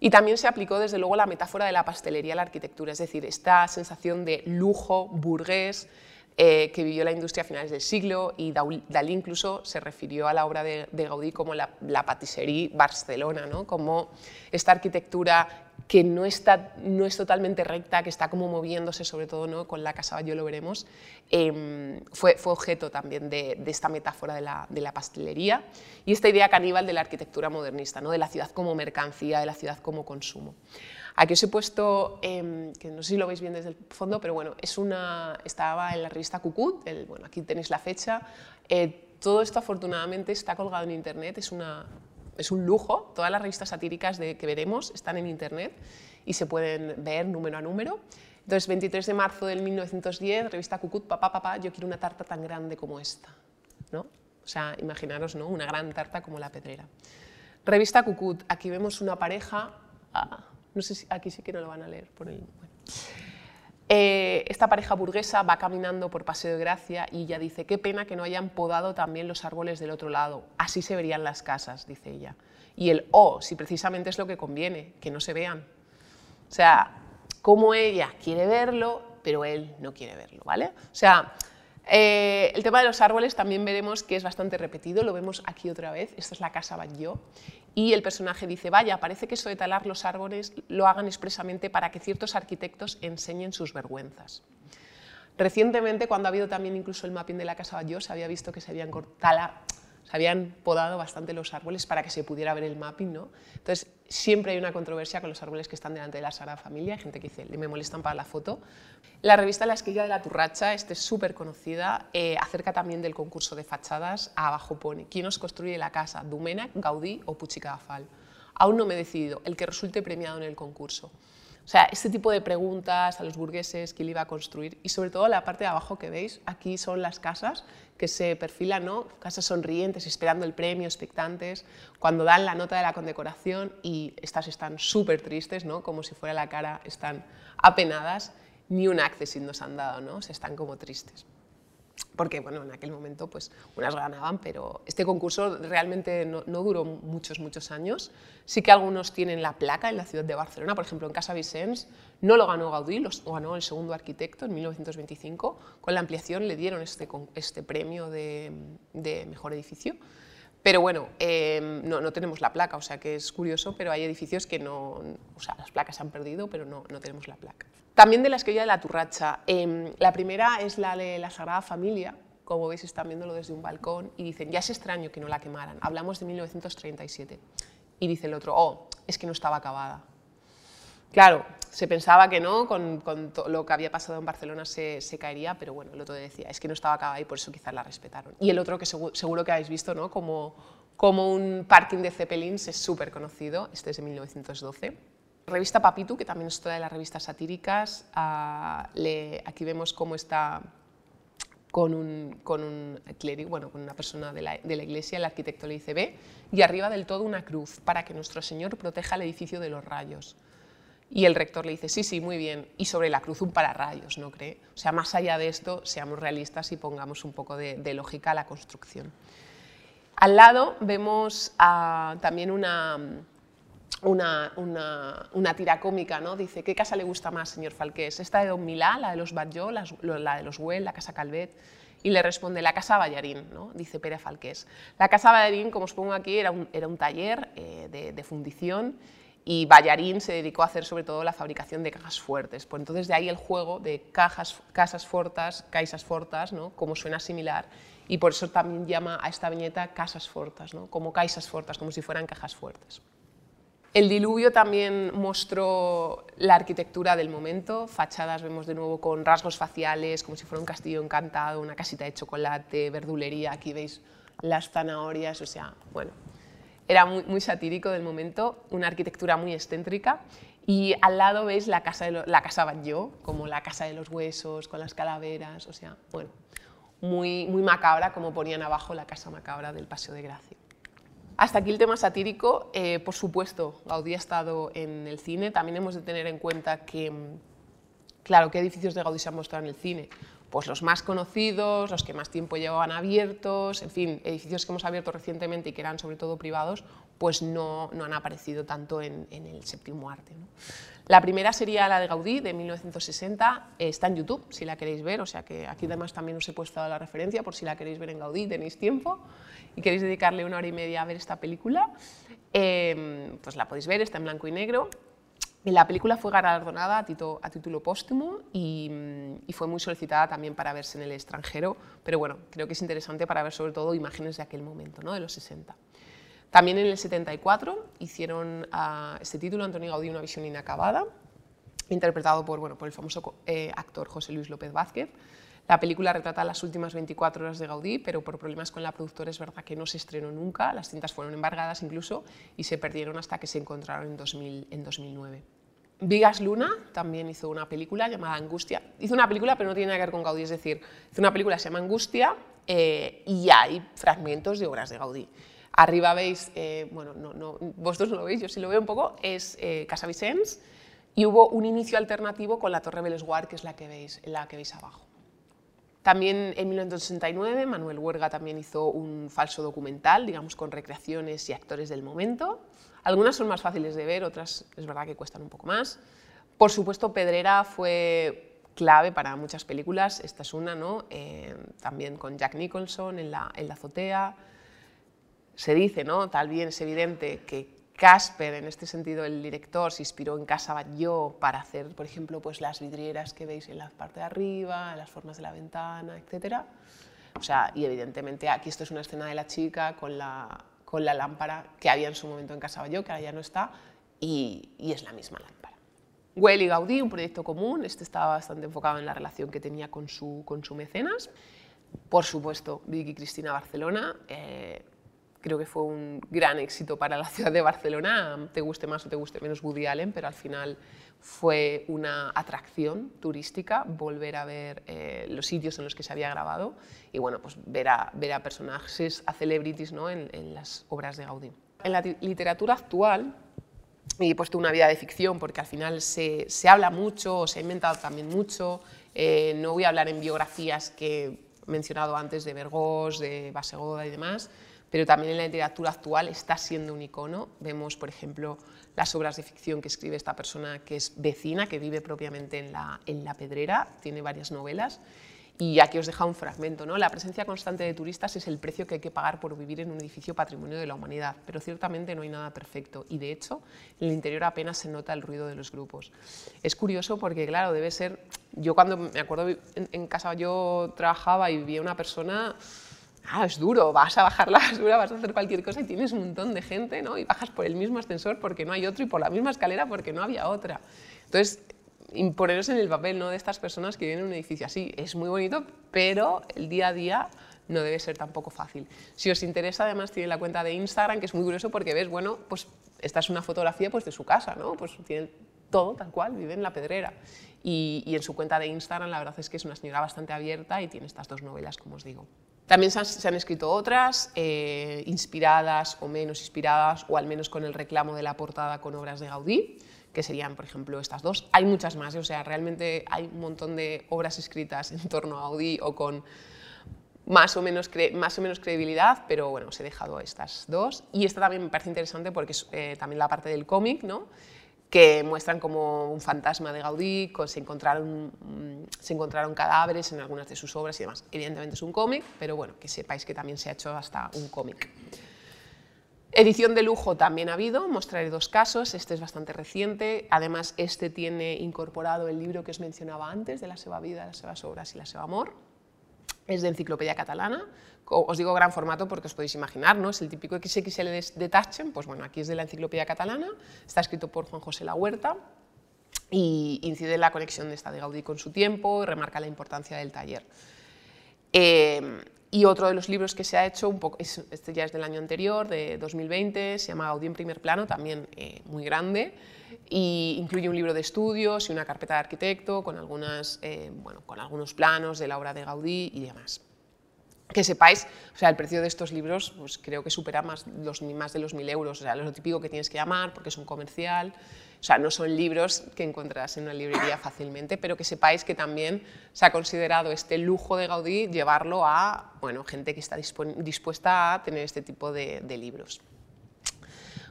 Y también se aplicó, desde luego, la metáfora de la pastelería a la arquitectura, es decir, esta sensación de lujo burgués, eh, que vivió la industria a finales del siglo y Dalí incluso se refirió a la obra de, Gaudí como la, la patisserie Barcelona, ¿no? como esta arquitectura que no, está, no es totalmente recta, que está como moviéndose, sobre todo ¿no? con la Casa yo lo veremos, em, fue, objeto también de, esta metáfora de la, de la, pastelería y esta idea caníbal de la arquitectura modernista, ¿no? de la ciudad como mercancía, de la ciudad como consumo. Aquí os he puesto, em, que no sé si lo veis bien desde el fondo, pero bueno, es una, estaba en la revista Cucut, el, bueno, aquí tenéis la fecha. Eh, todo esto afortunadamente está colgado en internet, es, una, es un lujo. Todas las revistas satíricas de, que veremos están en internet y se pueden ver número a número. Entonces, 23 de marzo del 1910, revista Cucut, papá, papá, yo quiero una tarta tan grande como esta. ¿no? O sea, imaginaros ¿no? una gran tarta como la pedrera. Revista Cucut, aquí vemos una pareja, ah, no sé si aquí sí que no lo van a leer por el... Eh, esta pareja burguesa va caminando por Paseo de Gracia y ella dice, qué pena que no hayan podado también los árboles del otro lado, así se verían las casas, dice ella. Y el, oh, si precisamente es lo que conviene, que no se vean. O sea, como ella quiere verlo, pero él no quiere verlo, ¿vale? O sea, eh, el tema de los árboles también veremos que es bastante repetido, lo vemos aquí otra vez, esta es la casa Batlló, y el personaje dice, vaya, parece que eso de talar los árboles lo hagan expresamente para que ciertos arquitectos enseñen sus vergüenzas. Recientemente, cuando ha habido también incluso el mapping de la casa Batlló, se había visto que se habían cortado se habían podado bastante los árboles para que se pudiera ver el mapping, ¿no? Entonces, siempre hay una controversia con los árboles que están delante de la Sagrada Familia, hay gente que dice, me molestan para la foto. La revista La Esquilla de la Turracha, esta es súper conocida, eh, acerca también del concurso de fachadas, abajo pone, ¿quién os construye la casa? ¿Dumena, Gaudí o Puchicadafal? Aún no me he decidido, el que resulte premiado en el concurso. O sea, este tipo de preguntas a los burgueses, quién iba a construir y sobre todo la parte de abajo que veis, aquí son las casas que se perfilan, ¿no? casas sonrientes, esperando el premio, expectantes, cuando dan la nota de la condecoración y estas están súper tristes, ¿no? como si fuera la cara, están apenadas, ni un accessit nos han dado, ¿no? se están como tristes porque bueno, en aquel momento pues unas ganaban, pero este concurso realmente no, duró muchos, muchos años. Sí que algunos tienen la placa en la ciudad de Barcelona, por ejemplo en Casa Vicens no lo ganó Gaudí, lo ganó el segundo arquitecto en 1925, con la ampliación le dieron este, este premio de, de mejor edificio. Pero bueno, em, no, no, tenemos la placa, o sea que es curioso, pero hay edificios que no, o sea, las placas se han perdido, pero no, no tenemos la placa. También de la esquella de la Turracha. Em, la primera es la de la Sagrada Familia, como veis están viéndolo desde un balcón, y dicen, ya es extraño que no la quemaran, hablamos de 1937. Y dice el otro, oh, es que no estaba acabada. Claro, se pensaba que no, con, lo que había pasado en Barcelona se, caería, pero bueno, el otro decía, es que no estaba acabada y por eso quizás la respetaron. Y el otro que seguro, que habéis visto, ¿no? como, como un parking de Zeppelins, es súper conocido, este es de 1912. Revista Papitu, que también es toda de las revistas satíricas, ah, aquí vemos cómo está con un, con clérigo, bueno, con una persona de la, de la, iglesia, el arquitecto le dice, y arriba del todo una cruz, para que nuestro Señor proteja el edificio de los rayos. Y el rector le dice, sí, sí, muy bien, y sobre la cruz un pararrayos, ¿no cree? O sea, más allá de esto, seamos realistas y pongamos un poco de, lógica a la construcción. Al lado vemos también una, una, una, tira cómica, ¿no? Dice, ¿qué casa le gusta más, señor Falqués? ¿Esta de Don Milá, la de los Batlló, la, de los Güell, la casa Calvet? Y le responde, la casa Ballarín, ¿no? dice Pérez Falqués. La casa Ballarín, como os pongo aquí, era un, era un taller eh, de fundición y Ballarín se dedicó a hacer sobre todo la fabricación de cajas fuertes. Pues entonces de ahí el juego de cajas, casas fortas, caisas fortas, ¿no? como suena similar, y por eso también llama a esta viñeta casas fortas, ¿no? como caisas fortas, como si fueran cajas fuertes. El diluvio también mostró la arquitectura del momento, fachadas vemos de nuevo con rasgos faciales, como si fuera un castillo encantado, una casita de chocolate, verdulería, aquí veis las zanahorias, o sea, bueno, era muy, satírico del momento, una arquitectura muy excéntrica y al lado veis la casa, de la casa Batlló, como la casa de los huesos, con las calaveras, o sea, bueno, muy, muy macabra, como ponían abajo la casa macabra del Paseo de Gracia. Hasta aquí el tema satírico. Eh, por supuesto, Gaudí ha estado en el cine. También hemos de tener en cuenta que claro, ¿qué edificios de Gaudí se han mostrado en el cine? Pues los más conocidos, los que más tiempo llevaban abiertos, en fin, edificios que hemos abierto recientemente y que eran sobre todo privados, pues no, no han aparecido tanto en, el séptimo arte. La primera sería la de Gaudí, de 1960, está en YouTube, si la queréis ver, o sea que aquí además también os he puesto la referencia, por si la queréis ver en Gaudí, tenéis tiempo y queréis dedicarle una hora y media a ver esta película, eh, pues la podéis ver, está en blanco y negro, la película fue galardonada a, título póstumo y, fue muy solicitada también para verse en el extranjero, pero bueno, creo que es interesante para ver sobre todo imágenes de aquel momento, ¿no? de los 60. También en el 74 hicieron a este título Antonio Gaudí una visión inacabada, interpretado por, bueno, por el famoso eh, actor José Luis López Vázquez. La película retrata las últimas 24 horas de Gaudí, pero por problemas con la productora es verdad que no se estrenó nunca, las cintas fueron embargadas incluso y se perdieron hasta que se encontraron en, 2000, en 2009. Vigas Luna también hizo una película llamada Angustia. Hizo una película, pero no tiene nada que ver con Gaudí, es decir, hizo una película que se llama Angustia eh, y hay fragmentos de obras de Gaudí. Arriba veis, eh, bueno, no, no, vosotros no lo veis, yo sí lo veo un poco, es eh, Casa Vicens y hubo un inicio alternativo con la Torre Bellesguard, que es la que veis, la que veis abajo. También en 1969 Manuel Huerga también hizo un falso documental, digamos, con recreaciones y actores del momento. Algunas son más fáciles de ver, otras es verdad que cuestan un poco más. Por supuesto, Pedrera fue clave para muchas películas, esta es una, ¿no? Eh, también con Jack Nicholson en la, en la azotea. Se dice, ¿no? tal bien es evidente que Casper, en este sentido el director, se inspiró en Casa Batlló para hacer, por ejemplo, pues las vidrieras que veis en la parte de arriba, las formas de la ventana, etc. O sea, y evidentemente aquí esto es una escena de la chica con la, con la lámpara que había en su momento en Casa Batlló, que ahora ya no está, y, y es la misma lámpara. Güell y Gaudí, un proyecto común, este estaba bastante enfocado en la relación que tenía con su, con su mecenas. Por supuesto, Vicky Cristina Barcelona, eh, creo que fue un gran éxito para la ciudad de Barcelona, te guste más o te guste menos Woody Allen, pero al final fue una atracción turística volver a ver eh, los sitios en los que se había grabado y bueno, pues ver a, ver a personajes, a celebrities ¿no? en, las obras de Gaudí. En la literatura actual, y he puesto una vida de ficción porque al final se, se habla mucho, se ha inventado también mucho, eh, no voy a hablar en biografías que he mencionado antes de Vergós, de Basegoda y demás, pero también en la literatura actual está siendo un icono. Vemos, por ejemplo, las obras de ficción que escribe esta persona que es vecina, que vive propiamente en la, en la Pedrera, tiene varias novelas. Y aquí os deja un fragmento. ¿no? La presencia constante de turistas es el precio que hay que pagar por vivir en un edificio patrimonio de la humanidad, pero ciertamente no hay nada perfecto y de hecho en el interior apenas se nota el ruido de los grupos. Es curioso porque, claro, debe ser. Yo cuando me acuerdo en, casa yo trabajaba y vivía una persona ah, es duro, vas a bajar la basura, vas a hacer cualquier cosa y tienes un montón de gente, ¿no? Y bajas por el mismo ascensor porque no hay otro y por la misma escalera porque no había otra. Entonces, imponeros en el papel ¿no? de estas personas que viven en un edificio así. Es muy bonito, pero el día a día no debe ser tampoco fácil. Si os interesa, además tiene la cuenta de Instagram, que es muy curioso porque ves, bueno, pues esta es una fotografía pues, de su casa, ¿no? Pues tiene todo tal cual, vive en la pedrera. Y en su cuenta de Instagram la verdad es que es una señora bastante abierta y tiene estas dos novelas, como os digo. También se han, escrito otras, eh, inspiradas o menos inspiradas, o al menos con el reclamo de la portada con obras de Gaudí, que serían, por ejemplo, estas dos. Hay muchas más, ¿eh? o sea, realmente hay un montón de obras escritas en torno a Gaudí o con más o menos, más o menos credibilidad, pero bueno, os he dejado estas dos. Y esta también me parece interesante porque es eh, también la parte del cómic, ¿no? Que muestran como un fantasma de Gaudí, se encontraron, mm, se encontraron cadáveres en algunas de sus obras y demás. Evidentemente es un cómic, pero bueno, que sepáis que también se ha hecho hasta un cómic. Edición de lujo también ha habido, mostraré dos casos, este es bastante reciente, además este tiene incorporado el libro que os mencionaba antes, de la Seva Vida, las Sevas Obras y la Seva Amor, es de Enciclopedia Catalana, os digo gran formato porque os podéis imaginar, ¿no? Es el típico XXL de Taschen, pues bueno, aquí es de la Enciclopedia Catalana, está escrito por Juan José La Huerta y incide en la conexión de esta de Gaudí con su tiempo y remarca la importancia del taller. Eh, y otro de los libros que se ha hecho, un poco, este ya es del año anterior, de 2020, se llama Gaudí en primer plano, también eh, muy grande, y incluye un libro de estudios y una carpeta de arquitecto con, algunas, eh, bueno, con algunos planos de la obra de Gaudí y demás. que sepáis, o sea, el precio de estos libros pues creo que supera más, los, más de los 1.000 euros, o sea, lo típico que tienes que llamar porque es un comercial, o sea, no son libros que encontrarás en una librería fácilmente, pero que sepáis que también se ha considerado este lujo de Gaudí llevarlo a bueno, gente que está dispuesta a tener este tipo de, libros.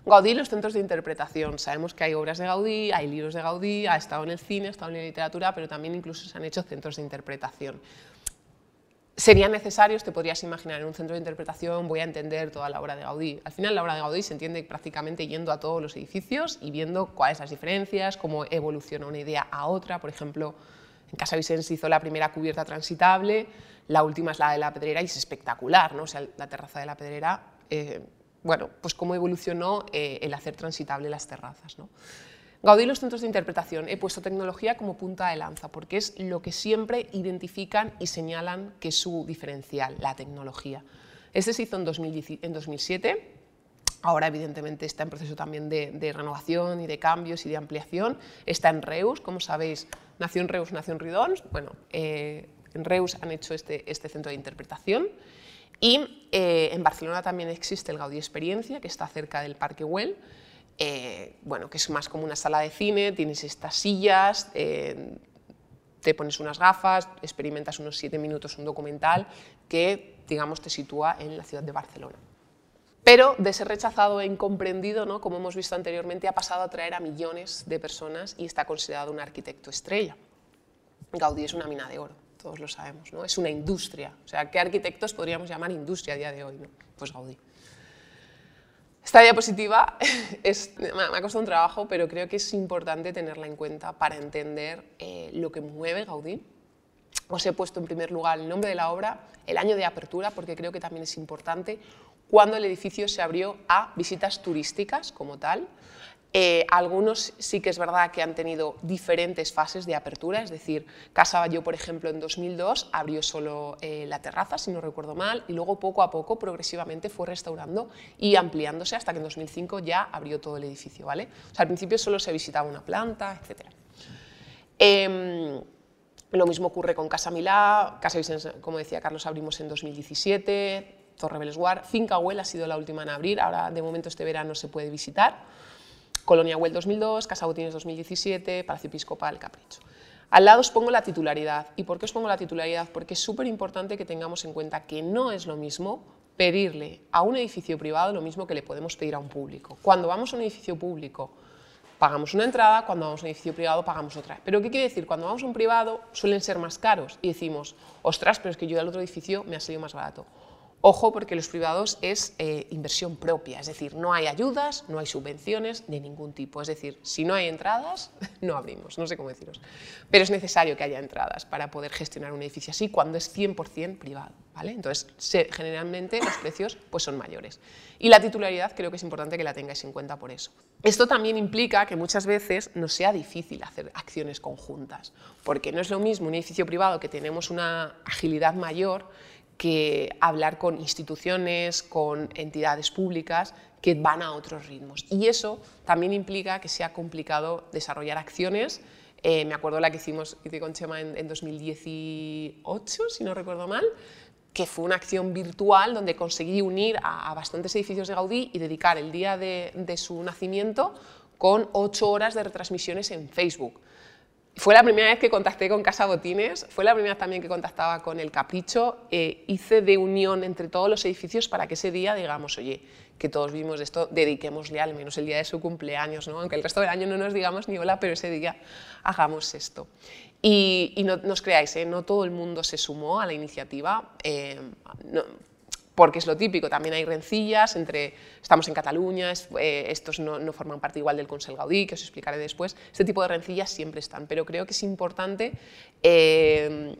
Gaudí, los centros de interpretación. Sabemos que hay obras de Gaudí, hay libros de Gaudí, ha estado en el cine, ha estado en la literatura, pero también incluso se han hecho centros de interpretación serían necesarios, te podrías imaginar, en un centro de interpretación voy a entender toda la obra de Gaudí. Al final la obra de Gaudí se entiende prácticamente yendo a todos los edificios y viendo cuáles las diferencias, cómo evoluciona una idea a otra. Por ejemplo, en Casa Vicens hizo la primera cubierta transitable, la última es la de la Pedrera y es espectacular, ¿no? o sea, la terraza de la Pedrera, eh, bueno, pues cómo evolucionó eh, el hacer transitable las terrazas. ¿no? Gaudí y los centros de interpretación he puesto tecnología como punta de lanza porque es lo que siempre identifican y señalan que es su diferencial, la tecnología. Este se hizo en, 2007, ahora evidentemente está en proceso también de, renovación y de cambios y de ampliación. Está en Reus, como sabéis, nació en Reus, nació en Ridons. Bueno, eh, en Reus han hecho este, este centro de interpretación. Y eh, en Barcelona también existe el Gaudí Experiencia, que está cerca del Parque Güell, eh, bueno, que es más como una sala de cine, tienes estas sillas, eh, te pones unas gafas, experimentas unos siete minutos un documental que, digamos, te sitúa en la ciudad de Barcelona. Pero de ser rechazado e incomprendido, ¿no? como hemos visto anteriormente, ha pasado a atraer a millones de personas y está considerado un arquitecto estrella. Gaudí es una mina de oro, todos lo sabemos, ¿no? es una industria. O sea, ¿qué arquitectos podríamos llamar industria a día de hoy? ¿no? Pues Gaudí. Esta diapositiva es, me ha costado un trabajo, pero creo que es importante tenerla en cuenta para entender eh, lo que mueve Gaudí. Os he puesto en primer lugar el nombre de la obra, el año de apertura, porque creo que también es importante, cuando el edificio se abrió a visitas turísticas como tal, eh, algunos sí que es verdad que han tenido diferentes fases de apertura, es decir, Casa Bayo, por ejemplo, en 2002 abrió solo eh, la terraza, si no recuerdo mal, y luego poco a poco, progresivamente, fue restaurando y ampliándose hasta que en 2005 ya abrió todo el edificio. ¿vale? O sea, al principio solo se visitaba una planta, etc. Em, lo mismo ocurre con Casa Milá, Casa Vicens, como decía Carlos, abrimos en 2017, Torre Belesguard, Finca Huel ha sido la última en abrir, ahora de momento este verano se puede visitar. Colonia Well 2002, Casa Botines 2017, Palacio Episcopal, Capricho. Al lado os pongo la titularidad. ¿Y por qué os pongo la titularidad? Porque es súper importante que tengamos en cuenta que no es lo mismo pedirle a un edificio privado lo mismo que le podemos pedir a un público. Cuando vamos a un edificio público pagamos una entrada, cuando vamos a un edificio privado pagamos otra. ¿Pero qué quiere decir? Cuando vamos a un privado suelen ser más caros y decimos, ostras, pero es que yo al otro edificio me ha salido más barato. Ojo porque los privados es eh, inversión propia, es decir, no hay ayudas, no hay subvenciones de ningún tipo. Es decir, si no hay entradas, no abrimos, no sé cómo deciros. Pero es necesario que haya entradas para poder gestionar un edificio así cuando es 100% privado. ¿vale? Entonces, generalmente los precios pues, son mayores. Y la titularidad creo que es importante que la tengáis en cuenta por eso. Esto también implica que muchas veces nos sea difícil hacer acciones conjuntas, porque no es lo mismo un edificio privado que tenemos una agilidad mayor que hablar con instituciones, con entidades públicas que van a otros ritmos. Y eso también implica que sea complicado desarrollar acciones. Eh, me acuerdo la que hicimos con Chema en, 2018, si no recuerdo mal, que fue una acción virtual donde conseguí unir a, bastantes edificios de Gaudí y dedicar el día de, de su nacimiento con ocho horas de retransmisiones en Facebook. Fue la primera vez que contacté con Casa Botines, fue la primera vez también que contactaba con El Capricho, eh, hice de unión entre todos los edificios para que ese día digamos, oye, que todos vimos esto, dediquémosle al menos el día de su cumpleaños, ¿no? aunque el resto del año no nos digamos ni hola, pero ese día hagamos esto. Y, no, os creáis, ¿eh? no todo el mundo se sumó a la iniciativa. Eh, porque es lo típico, también hay rencillas entre, estamos en Cataluña, eh, estos no, forman parte igual del Consell Gaudí, que os explicaré después, este tipo de rencillas siempre están, pero creo que es importante eh,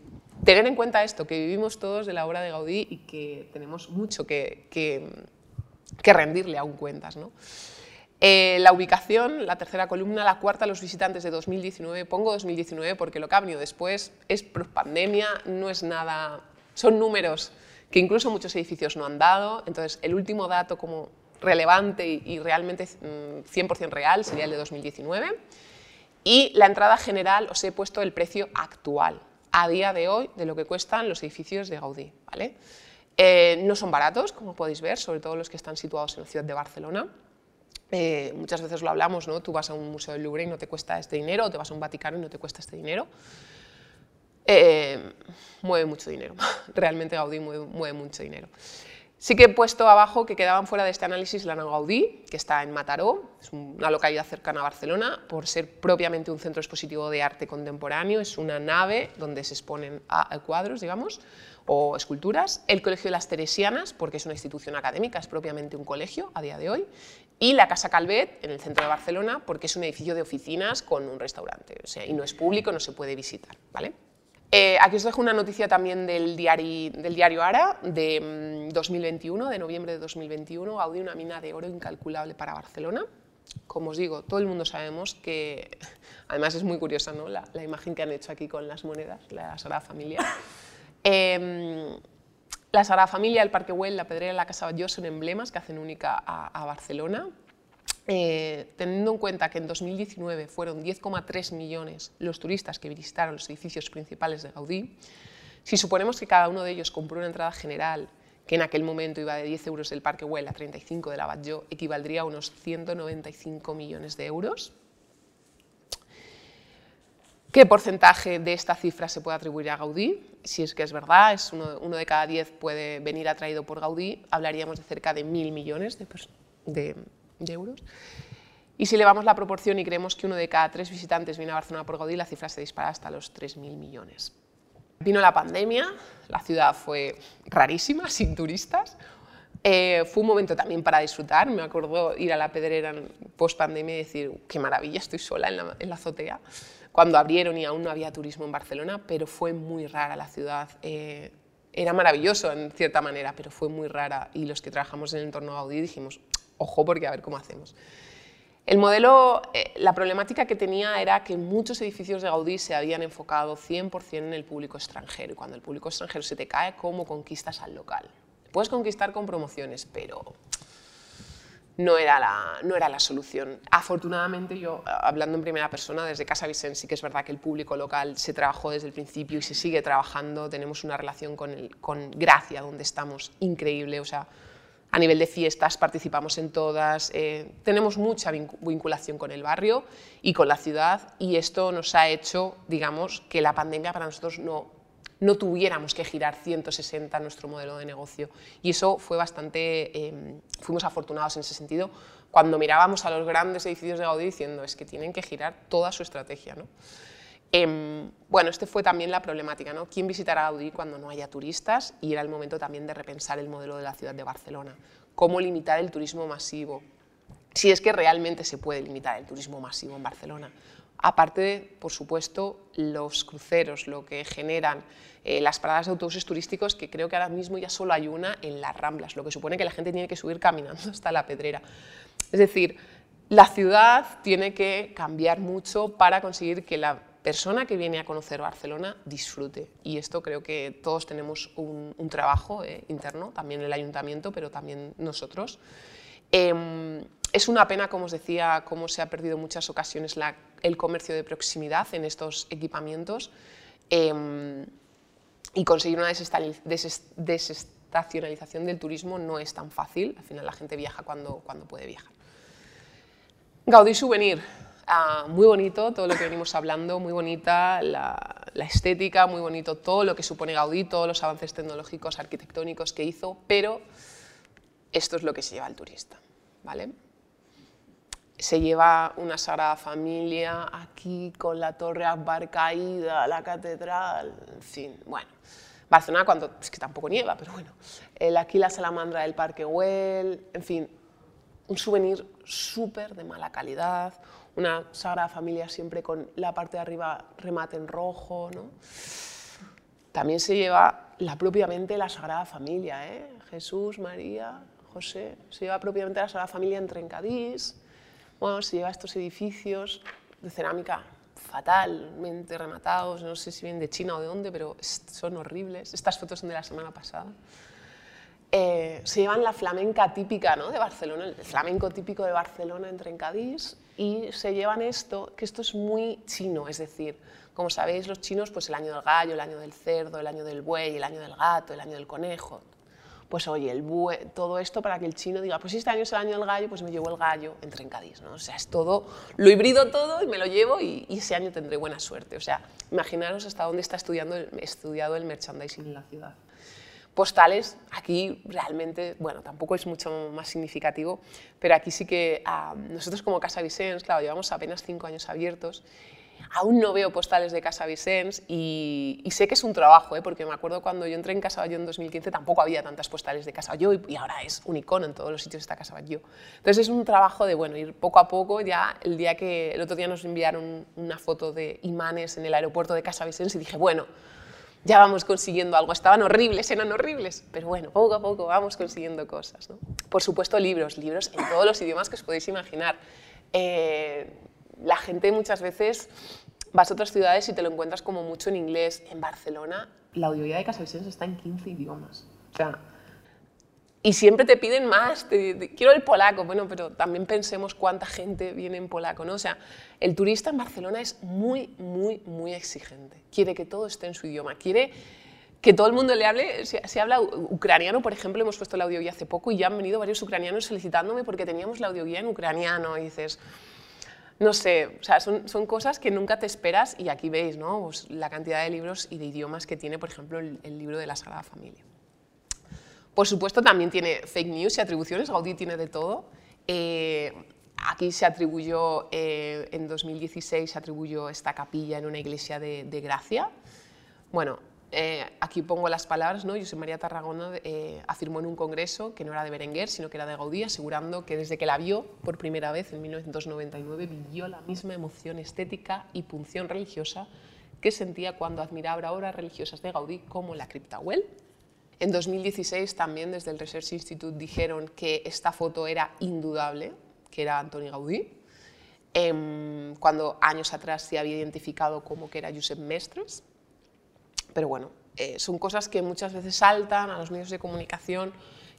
tener en cuenta esto, que vivimos todos de la obra de Gaudí y que tenemos mucho que, que, rendirle aún cuentas. Eh, la ubicación, la tercera columna, la cuarta, los visitantes de 2019, pongo 2019 porque lo que venido después es pandemia, no es nada, son números que incluso muchos edificios no han dado. Entonces, el último dato como relevante y, realmente 100% mm, real sería el de 2019. Y la entrada general os he puesto el precio actual, a día de hoy, de lo que cuestan los edificios de Gaudí. ¿vale? Eh, no son baratos, como podéis ver, sobre todo los que están situados en la ciudad de Barcelona. Eh, muchas veces lo hablamos, ¿no? Tú vas a un museo del Louvre y no te cuesta este dinero, o te vas a un Vaticano y no te cuesta este dinero. Eh, mueve mucho dinero, realmente Gaudí mueve, mucho dinero. Sí que he puesto abajo que quedaban fuera de este análisis la nave Gaudí, que está en Mataró, es una localidad cercana a Barcelona, por ser propiamente un centro expositivo de arte contemporáneo, es una nave donde se exponen cuadros, digamos, o esculturas, el Colegio de las Teresianas, porque es una institución académica, es propiamente un colegio a día de hoy, y la Casa Calvet, en el centro de Barcelona, porque es un edificio de oficinas con un restaurante, o sea, y no es público, no se puede visitar. ¿vale? Eh, aquí os dejo una noticia también del diario, del diario Ara, de 2021, mm, de noviembre de 2021, Gaudí una mina de oro incalculable para Barcelona. Como os digo, todo el mundo sabemos que, además es muy curiosa ¿no? la, la imagen que han hecho aquí con las monedas, la Sagrada Familia. Eh, la Sagrada Familia, el Parque Güell, la Pedrera la Casa Batlló son emblemas que hacen única a, Barcelona. Eh, teniendo en cuenta que en 2019 fueron 10,3 millones los turistas que visitaron los edificios principales de Gaudí, si suponemos que cada uno de ellos compró una entrada general que en aquel momento iba de 10 euros del Parque Güell a 35 de la Batlló, equivaldría a unos 195 millones de euros. ¿Qué porcentaje de esta cifra se puede atribuir a Gaudí? Si es que es verdad, es uno, de cada diez puede venir atraído por Gaudí, hablaríamos de cerca de mil millones de, euros. Y si elevamos la proporción y creemos que uno de cada tres visitantes viene a Barcelona por Gaudí, la cifra se dispara hasta los 3.000 millones. Vino la pandemia, la ciudad fue rarísima, sin turistas. Eh, fue un momento también para disfrutar, me acuerdo ir a la pedrera post pandemia y decir, qué maravilla, estoy sola en la, en la azotea cuando abrieron y aún no había turismo en Barcelona, pero fue muy rara la ciudad. Eh, era maravilloso en cierta manera, pero fue muy rara y los que trabajamos en el entorno Gaudí dijimos, ojo porque a ver cómo hacemos. El modelo, eh, la problemática que tenía era que muchos edificios de Gaudí se habían enfocado 100% en el público extranjero y cuando el público extranjero se te cae, ¿cómo conquistas al local? Puedes conquistar con promociones, pero no era, la, no era la solución. Afortunadamente yo, hablando en primera persona, desde Casa Vicente sí que es verdad que el público local se trabajó desde el principio y se sigue trabajando, tenemos una relación con, el, con Gracia, donde estamos, increíble, o sea, a nivel de fiestas participamos en todas, eh, tenemos mucha vinculación con el barrio y con la ciudad y esto nos ha hecho, digamos, que la pandemia para nosotros no, no tuviéramos que girar 160 nuestro modelo de negocio. Y eso fue bastante, em, fuimos afortunados en ese sentido, cuando mirábamos a los grandes edificios de Gaudí diciendo es que tienen que girar toda su estrategia. ¿no? Em, bueno, este fue también la problemática, ¿no? ¿Quién visitará Gaudí cuando no haya turistas? Y era el momento también de repensar el modelo de la ciudad de Barcelona. ¿Cómo limitar el turismo masivo? Si es que realmente se puede limitar el turismo masivo en Barcelona. Aparte por supuesto, los cruceros, lo que generan eh, las paradas de autobuses turísticos, que creo que ahora mismo ya solo hay una en las Ramblas, lo que supone que la gente tiene que subir caminando hasta la Pedrera. Es decir, la ciudad tiene que cambiar mucho para conseguir que la persona que viene a conocer Barcelona disfrute. Y esto creo que todos tenemos un, trabajo eh, interno, también el ayuntamiento, pero también nosotros. Em, es una pena, como os decía, cómo se ha perdido en muchas ocasiones el comercio de proximidad en estos equipamientos. Em, y conseguir una desestacionalización del turismo no es tan fácil, al final la gente viaja cuando, cuando puede viajar. Gaudí Souvenir, ah, muy bonito todo lo que venimos hablando, muy bonita la, estética, muy bonito todo lo que supone Gaudí, todos los avances tecnológicos, arquitectónicos que hizo, pero esto es lo que se lleva al turista. ¿vale? Se lleva una Sagrada Familia aquí con la Torre Akbar caída, la catedral, en fin, bueno. Barcelona cuando, es que tampoco nieva, pero bueno, el, aquí la salamandra del Parque Güell, en fin, un souvenir súper de mala calidad, una Sagrada Familia siempre con la parte de arriba remate en rojo, ¿no? También se lleva la propiamente la Sagrada Familia, ¿eh? Jesús, María, José, se lleva propiamente la Sagrada Familia en Trencadís, bueno, se lleva estos edificios de cerámica fatalmente rematados, no sé si vienen de China o de dónde, pero son horribles. Estas fotos son de la semana pasada. Eh, se llevan la flamenca típica ¿no? de Barcelona, el flamenco típico de Barcelona en Trencadís, y se llevan esto, que esto es muy chino, es decir, como sabéis los chinos, pues el año del gallo, el año del cerdo, el año del buey, el año del gato, el año del conejo. pues oye, el bue- todo esto para que el chino diga, pues este año es el año del gallo, pues me llevo el gallo en Trencadís, ¿no? O sea, es todo, lo hibrido todo y me lo llevo y, y ese año tendré buena suerte. O sea, imaginaros hasta dónde está estudiando el- estudiado el merchandising en la ciudad postales, aquí realmente, bueno, tampoco es mucho más significativo, pero aquí sí que ah, nosotros como Casa Vicens, claro, llevamos apenas cinco años abiertos, aún no veo postales de Casa Vicens y, sé que es un trabajo, ¿eh? porque me acuerdo cuando yo entré en Casa Batlló en 2015 tampoco había tantas postales de Casa Batlló y, y ahora es un icono en todos los sitios está Casa Batlló. Entonces es un trabajo de, bueno, ir poco a poco, ya el día que, el otro día nos enviaron una foto de imanes en el aeropuerto de Casa Vicens y dije, bueno, ya vamos consiguiendo algo. Estaban horribles, eran horribles, pero bueno, poco a poco vamos consiguiendo cosas. ¿no? Por supuesto, libros, libros en todos los idiomas que os podéis imaginar. Eh, la gente muchas veces vas a otras ciudades y te lo encuentras como mucho en inglés. En Barcelona, la audioguía de Casa Vicens está en 15 idiomas. O sea, y siempre te piden más, te- te- quiero el polaco, bueno, pero también pensemos cuánta gente viene en polaco, ¿no? O sea, el turista en Barcelona es muy, muy, muy exigente. Quiere que todo esté en su idioma, quiere que todo el mundo le hable, se, habla ucraniano, por ejemplo, hemos puesto la audioguía hace poco y ya han venido varios ucranianos felicitándome porque teníamos la audioguía en ucraniano y dices, no sé, o sea, son, son cosas que nunca te esperas y aquí veis, ¿no? Pues la cantidad de libros y de idiomas que tiene, por ejemplo, el- el libro de la Sagrada Familia. Por supuesto, también tiene fake news y atribuciones, Gaudí tiene de todo. Eh, aquí se atribuyó, eh, en 2016 se atribuyó esta capilla en una iglesia de, de Gracia. Bueno, eh, aquí pongo las palabras, ¿no? José María Tarragona afirmó en un congreso que no era de Berenguer, sino que era de Gaudí, asegurando que desde que la vio por primera vez en 1999 vivió la misma emoción estética y punción religiosa que sentía cuando admiraba obras religiosas de Gaudí como la cripta Güell, en 2016 también desde el Research Institute dijeron que esta foto era indudable, que era Antoni Gaudí, em, cuando años atrás se había identificado como que era Josep Mestres. Pero bueno, eh, son cosas que muchas veces saltan a los medios de comunicación,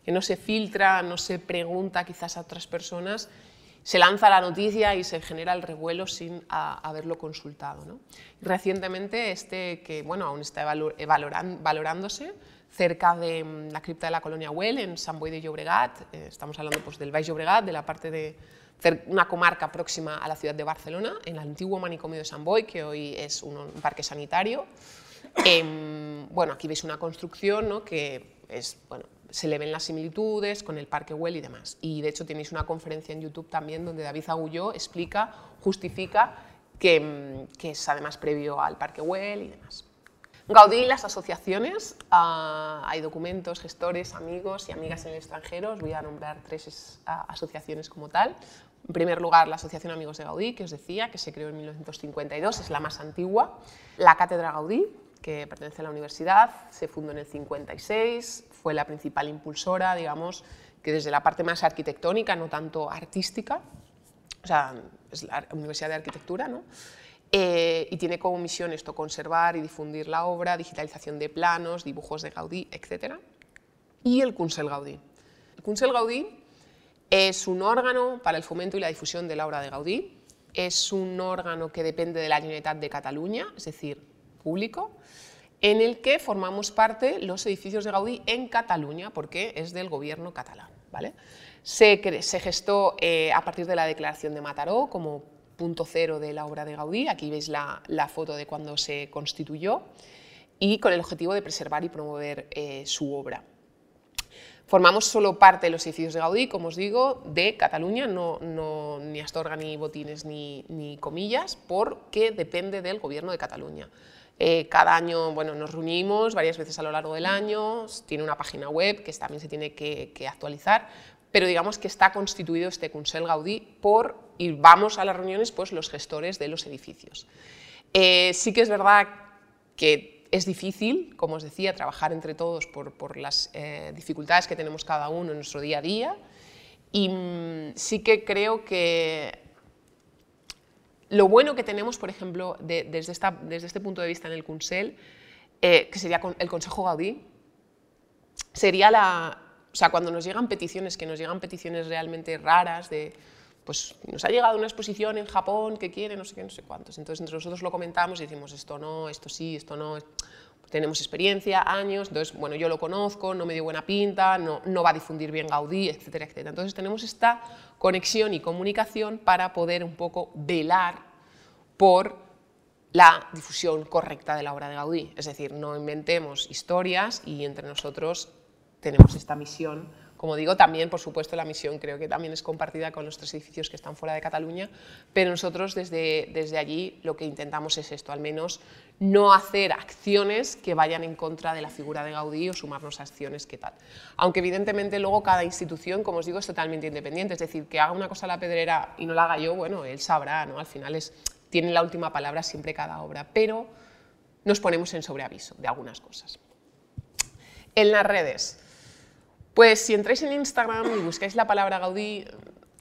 que no se filtra, no se pregunta quizás a otras personas, se lanza la noticia y se genera el revuelo sin a- haberlo consultado. ¿no? Recientemente, este que bueno, aún está eh, valorándose, cerca de mm, la cripta de la colonia Güell, en Sant Boi de Llobregat, eh, estamos hablando pues, del Baix Llobregat, de la parte de una comarca próxima a la ciudad de Barcelona, en el antiguo manicomio de Sant Boi, que hoy es un, un parque sanitario. Em, bueno, aquí veis una construcción ¿no? que es, bueno, se le ven las similitudes con el Parque Güell y demás. Y de hecho tenéis una conferencia en YouTube también donde David Agulló explica, justifica que, mm, que es además previo al Parque Güell y demás. Gaudí y las asociaciones, ah, hay documentos, gestores, amigos y amigas en el extranjero, os voy a nombrar tres es- ah, asociaciones como tal. En primer lugar, la Asociación Amigos de Gaudí, que os decía, que se creó en 1952, es la más antigua. La Cátedra Gaudí, que pertenece a la universidad, se fundó en el 56, fue la principal impulsora, digamos, que desde la parte más arquitectónica, no tanto artística, o sea, es la Universidad de Arquitectura, ¿no? Eh, y tiene como misión esto, conservar y difundir la obra, digitalización de planos, dibujos de Gaudí, etc. Y el Consell Gaudí. El Consell Gaudí es un órgano para el fomento y la difusión de la obra de Gaudí. Es un órgano que depende de la Generalitat de Cataluña, es decir, público, en el que formamos parte los edificios de Gaudí en Cataluña, porque es del gobierno catalán. ¿vale? Se gestó eh, a partir de la declaración de Mataró como punto cero de la obra de Gaudí. Aquí veis la, foto de cuando se constituyó y con el objetivo de preservar y promover eh, su obra. Formamos solo parte de los edificios de Gaudí, como os digo, de Cataluña, no, no- ni Astorga, ni Botines, ni, ni comillas, porque depende del gobierno de Cataluña. Eh, cada año bueno, nos reunimos varias veces a lo largo del año, tiene una página web que también se tiene que actualizar, pero digamos que está constituido este Consell Gaudí por, y vamos a las reuniones, pues los gestores de los edificios. Eh, sí que es verdad que es difícil, como os decía, trabajar entre todos por, por las eh, dificultades que tenemos cada uno en nuestro día a día. Y mm, sí que creo que lo bueno que tenemos, por ejemplo, de- desde, esta- desde este punto de vista en el Consell, eh, que sería el Consejo Gaudí, sería la... O sea, cuando nos llegan peticiones, que nos llegan peticiones realmente raras de, pues nos ha llegado una exposición en Japón que quiere no sé qué, no sé cuántos. Entonces entre nosotros lo comentamos y decimos esto no, esto sí, esto no. Tenemos experiencia, años, entonces, bueno, yo lo conozco, no me dio buena pinta, no, no va a difundir bien Gaudí, etcétera, etcétera. Entonces tenemos esta conexión y comunicación para poder un poco velar por la difusión correcta de la obra de Gaudí. Es decir, no inventemos historias y entre nosotros tenemos esta misión como digo, también, por supuesto, la misión creo que también es compartida con los tres edificios que están fuera de Cataluña, pero nosotros desde, desde allí lo que intentamos es esto, al menos no hacer acciones que vayan en contra de la figura de Gaudí o sumarnos a acciones que tal. Aunque evidentemente luego cada institución, como os digo, es totalmente independiente, es decir, que haga una cosa la pedrera y no la haga yo, bueno, él sabrá, ¿no? Al final es, tiene la última palabra siempre cada obra, pero nos ponemos en sobreaviso de algunas cosas. En las redes, pues si entráis en Instagram y buscáis la palabra Gaudí,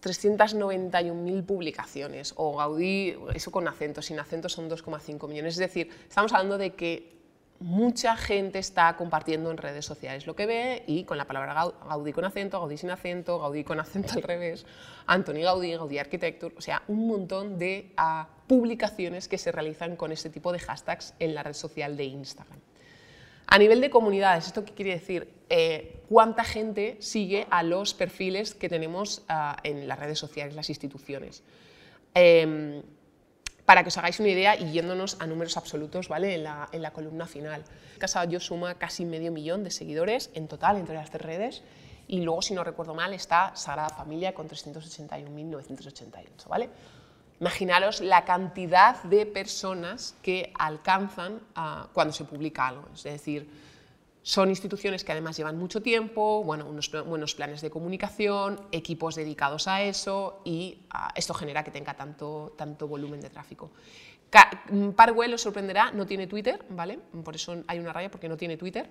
391.000 publicaciones, o Gaudí, eso con acento, sin acento son 2,5 millones. Es decir, estamos hablando de que mucha gente está compartiendo en redes sociales lo que ve y con la palabra Gaudí con acento, Gaudí sin acento, Gaudí con acento al revés, Antoni Gaudí, Gaudí Architecture, o sea, un montón de uh, publicaciones que se realizan con este tipo de hashtags en la red social de Instagram. A nivel de comunidades, ¿esto qué quiere decir? Eh, ¿Cuánta gente sigue a los perfiles que tenemos uh, en las redes sociales, las instituciones? Eh, para que os hagáis una idea y yéndonos a números absolutos ¿vale? en, la, en la columna final. Casa yo suma casi medio millón de seguidores en total entre las tres redes y luego, si no recuerdo mal, está Sagrada Familia con 381.988. ¿vale? Imaginaros la cantidad de personas que alcanzan cuando se publica algo. Es decir, son instituciones que además llevan mucho tiempo, bueno, unos buenos planes de comunicación, equipos dedicados a eso y uh, esto genera que tenga tanto, tanto volumen de tráfico. Mm, Parwell os sorprenderá, no tiene Twitter, ¿vale? Por eso hay una raya porque no tiene Twitter,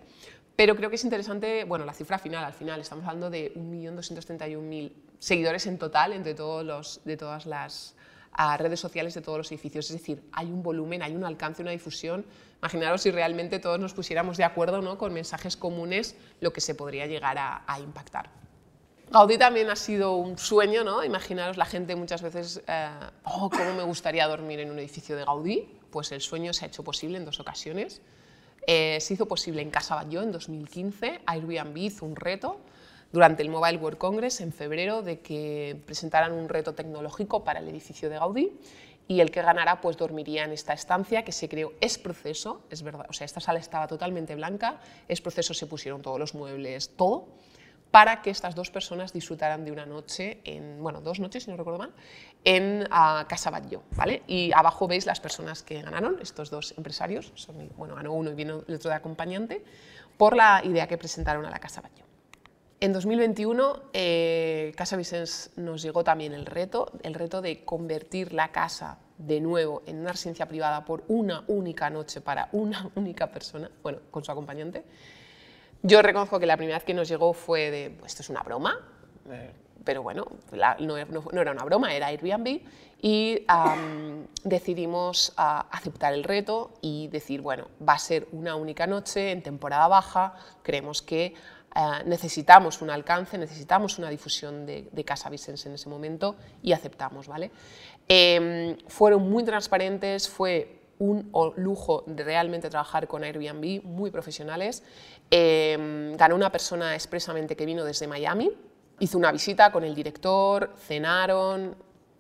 pero creo que es interesante, bueno, la cifra final, al final estamos hablando de 1.231.000 seguidores en total entre todos los, de todas las a redes sociales de todos los edificios. Es decir, hay un volumen, hay un alcance, una difusión. Imaginaros si realmente todos nos pusiéramos de acuerdo ¿no? con mensajes comunes, lo que se podría llegar a, impactar. Gaudí también ha sido un sueño, ¿no? Imaginaros la gente muchas veces, eh, oh, cómo me gustaría dormir en un edificio de Gaudí. Pues el sueño se ha hecho posible en dos ocasiones. Eh, se hizo posible en Casa Batlló en 2015, Airbnb hizo un reto durante el Mobile World Congress en febrero de que presentaran un reto tecnológico para el edificio de Gaudí y el que ganara pues dormiría en esta estancia que se creó es proceso, es verdad, o sea, esta sala estaba totalmente blanca, es proceso, se pusieron todos los muebles, todo, para que estas dos personas disfrutaran de una noche, en, bueno, dos noches si no recuerdo mal, en uh, Casa Batlló, ¿vale? Y abajo veis las personas que ganaron, estos dos empresarios, son, bueno, ganó uno y vino el otro de acompañante, por la idea que presentaron a la Casa Batlló. En 2021, eh, Casa Vicens nos llegó también el reto, el reto de convertir la casa de nuevo en una residencia privada por una única noche para una única persona, bueno, con su acompañante. Yo reconozco que la primera vez que nos llegó fue de, pues, esto es una broma, eh, pero bueno, la, no, no, no, era una broma, era Airbnb, y um, decidimos uh, aceptar el reto y decir, bueno, va a ser una única noche en temporada baja, creemos que eh, necesitamos un alcance, necesitamos una difusión de, Casa Vicens en ese momento y aceptamos. ¿vale? Em, fueron muy transparentes, fue un lujo realmente trabajar con Airbnb, muy profesionales. Em, ganó una persona expresamente que vino desde Miami, hizo una visita con el director, cenaron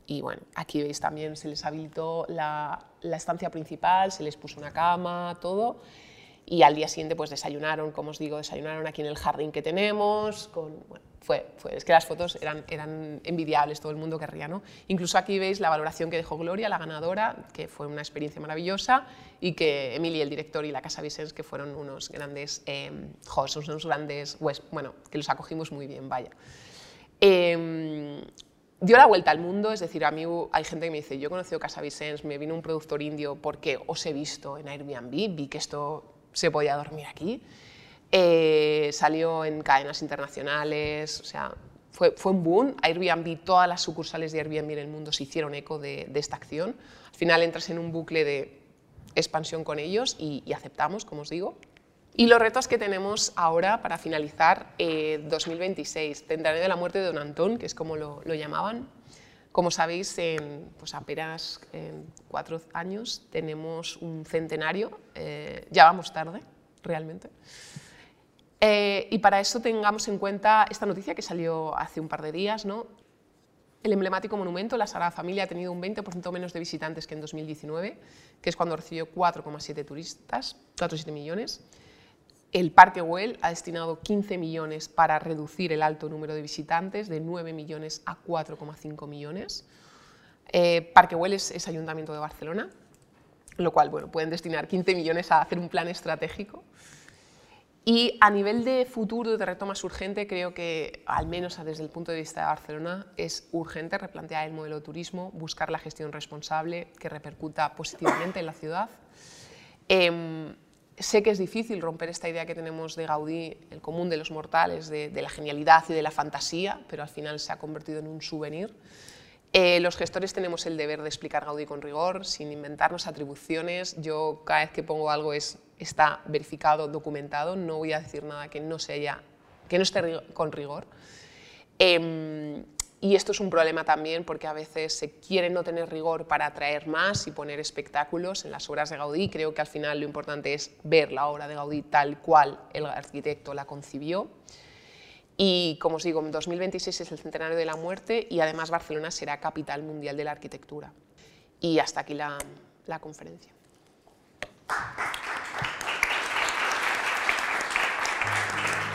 y bueno, aquí veis también se les habilitó la, la estancia principal, se les puso una cama, todo y al día siguiente pues desayunaron, como os digo, desayunaron aquí en el jardín que tenemos, con, bueno, fue, fue, es que las fotos eran, eran envidiables, todo el mundo querría, ¿no? Incluso aquí veis la valoración que dejó Gloria, la ganadora, que fue una experiencia maravillosa, y que Emily, el director, y la Casa Vicens, que fueron unos grandes, eh, son unos grandes, pues, bueno, que los acogimos muy bien, vaya. Eh, dio la vuelta al mundo, es decir, a mí hay gente que me dice, yo he conocido Casa Vicens, me vino un productor indio porque os he visto en Airbnb, vi que esto se podía dormir aquí. Eh, salió en cadenas internacionales, o sea, fue, fue, un boom. Airbnb, todas las sucursales de Airbnb en el mundo se hicieron eco de, de esta acción. Al final entras en un bucle de expansión con ellos y, y, aceptamos, como os digo. Y los retos que tenemos ahora para finalizar eh, 2026, centenario de la muerte de Don Antón, que es como lo, lo llamaban. Como sabéis, en pues apenas en cuatro años tenemos un centenario, eh, ya vamos tarde, realmente. Eh, y para eso tengamos en cuenta esta noticia que salió hace un par de días. ¿no? El emblemático monumento, la Sagrada Familia, ha tenido un 20% menos de visitantes que en 2019, que es cuando recibió 4,7 turistas, 4,7 millones. El Parque Güell ha destinado 15 millones para reducir el alto número de visitantes, de 9 millones a 4,5 millones. Eh, Parque Güell es, Ayuntamiento de Barcelona, lo cual bueno, pueden destinar 15 millones a hacer un plan estratégico. Y a nivel de futuro, de reto más urgente, creo que, al menos desde el punto de vista de Barcelona, es urgente replantear el modelo de turismo, buscar la gestión responsable que repercuta positivamente en la ciudad. Em, sé que es difícil romper esta idea que tenemos de Gaudí, el común de los mortales, de, la genialidad y de la fantasía, pero al final se ha convertido en un souvenir. Eh, los gestores tenemos el deber de explicar Gaudí con rigor, sin inventarnos atribuciones. Yo cada vez que pongo algo es, está verificado, documentado, no voy a decir nada que no, se haya, que no esté con rigor. Em, y esto es un problema también porque a veces se quiere no tener rigor para atraer más y poner espectáculos en las obras de Gaudí. Creo que al final lo importante es ver la obra de Gaudí tal cual el arquitecto la concibió. Y como os digo, en 2026 es el centenario de la muerte y además Barcelona será capital mundial de la arquitectura. Y hasta aquí la, la conferencia.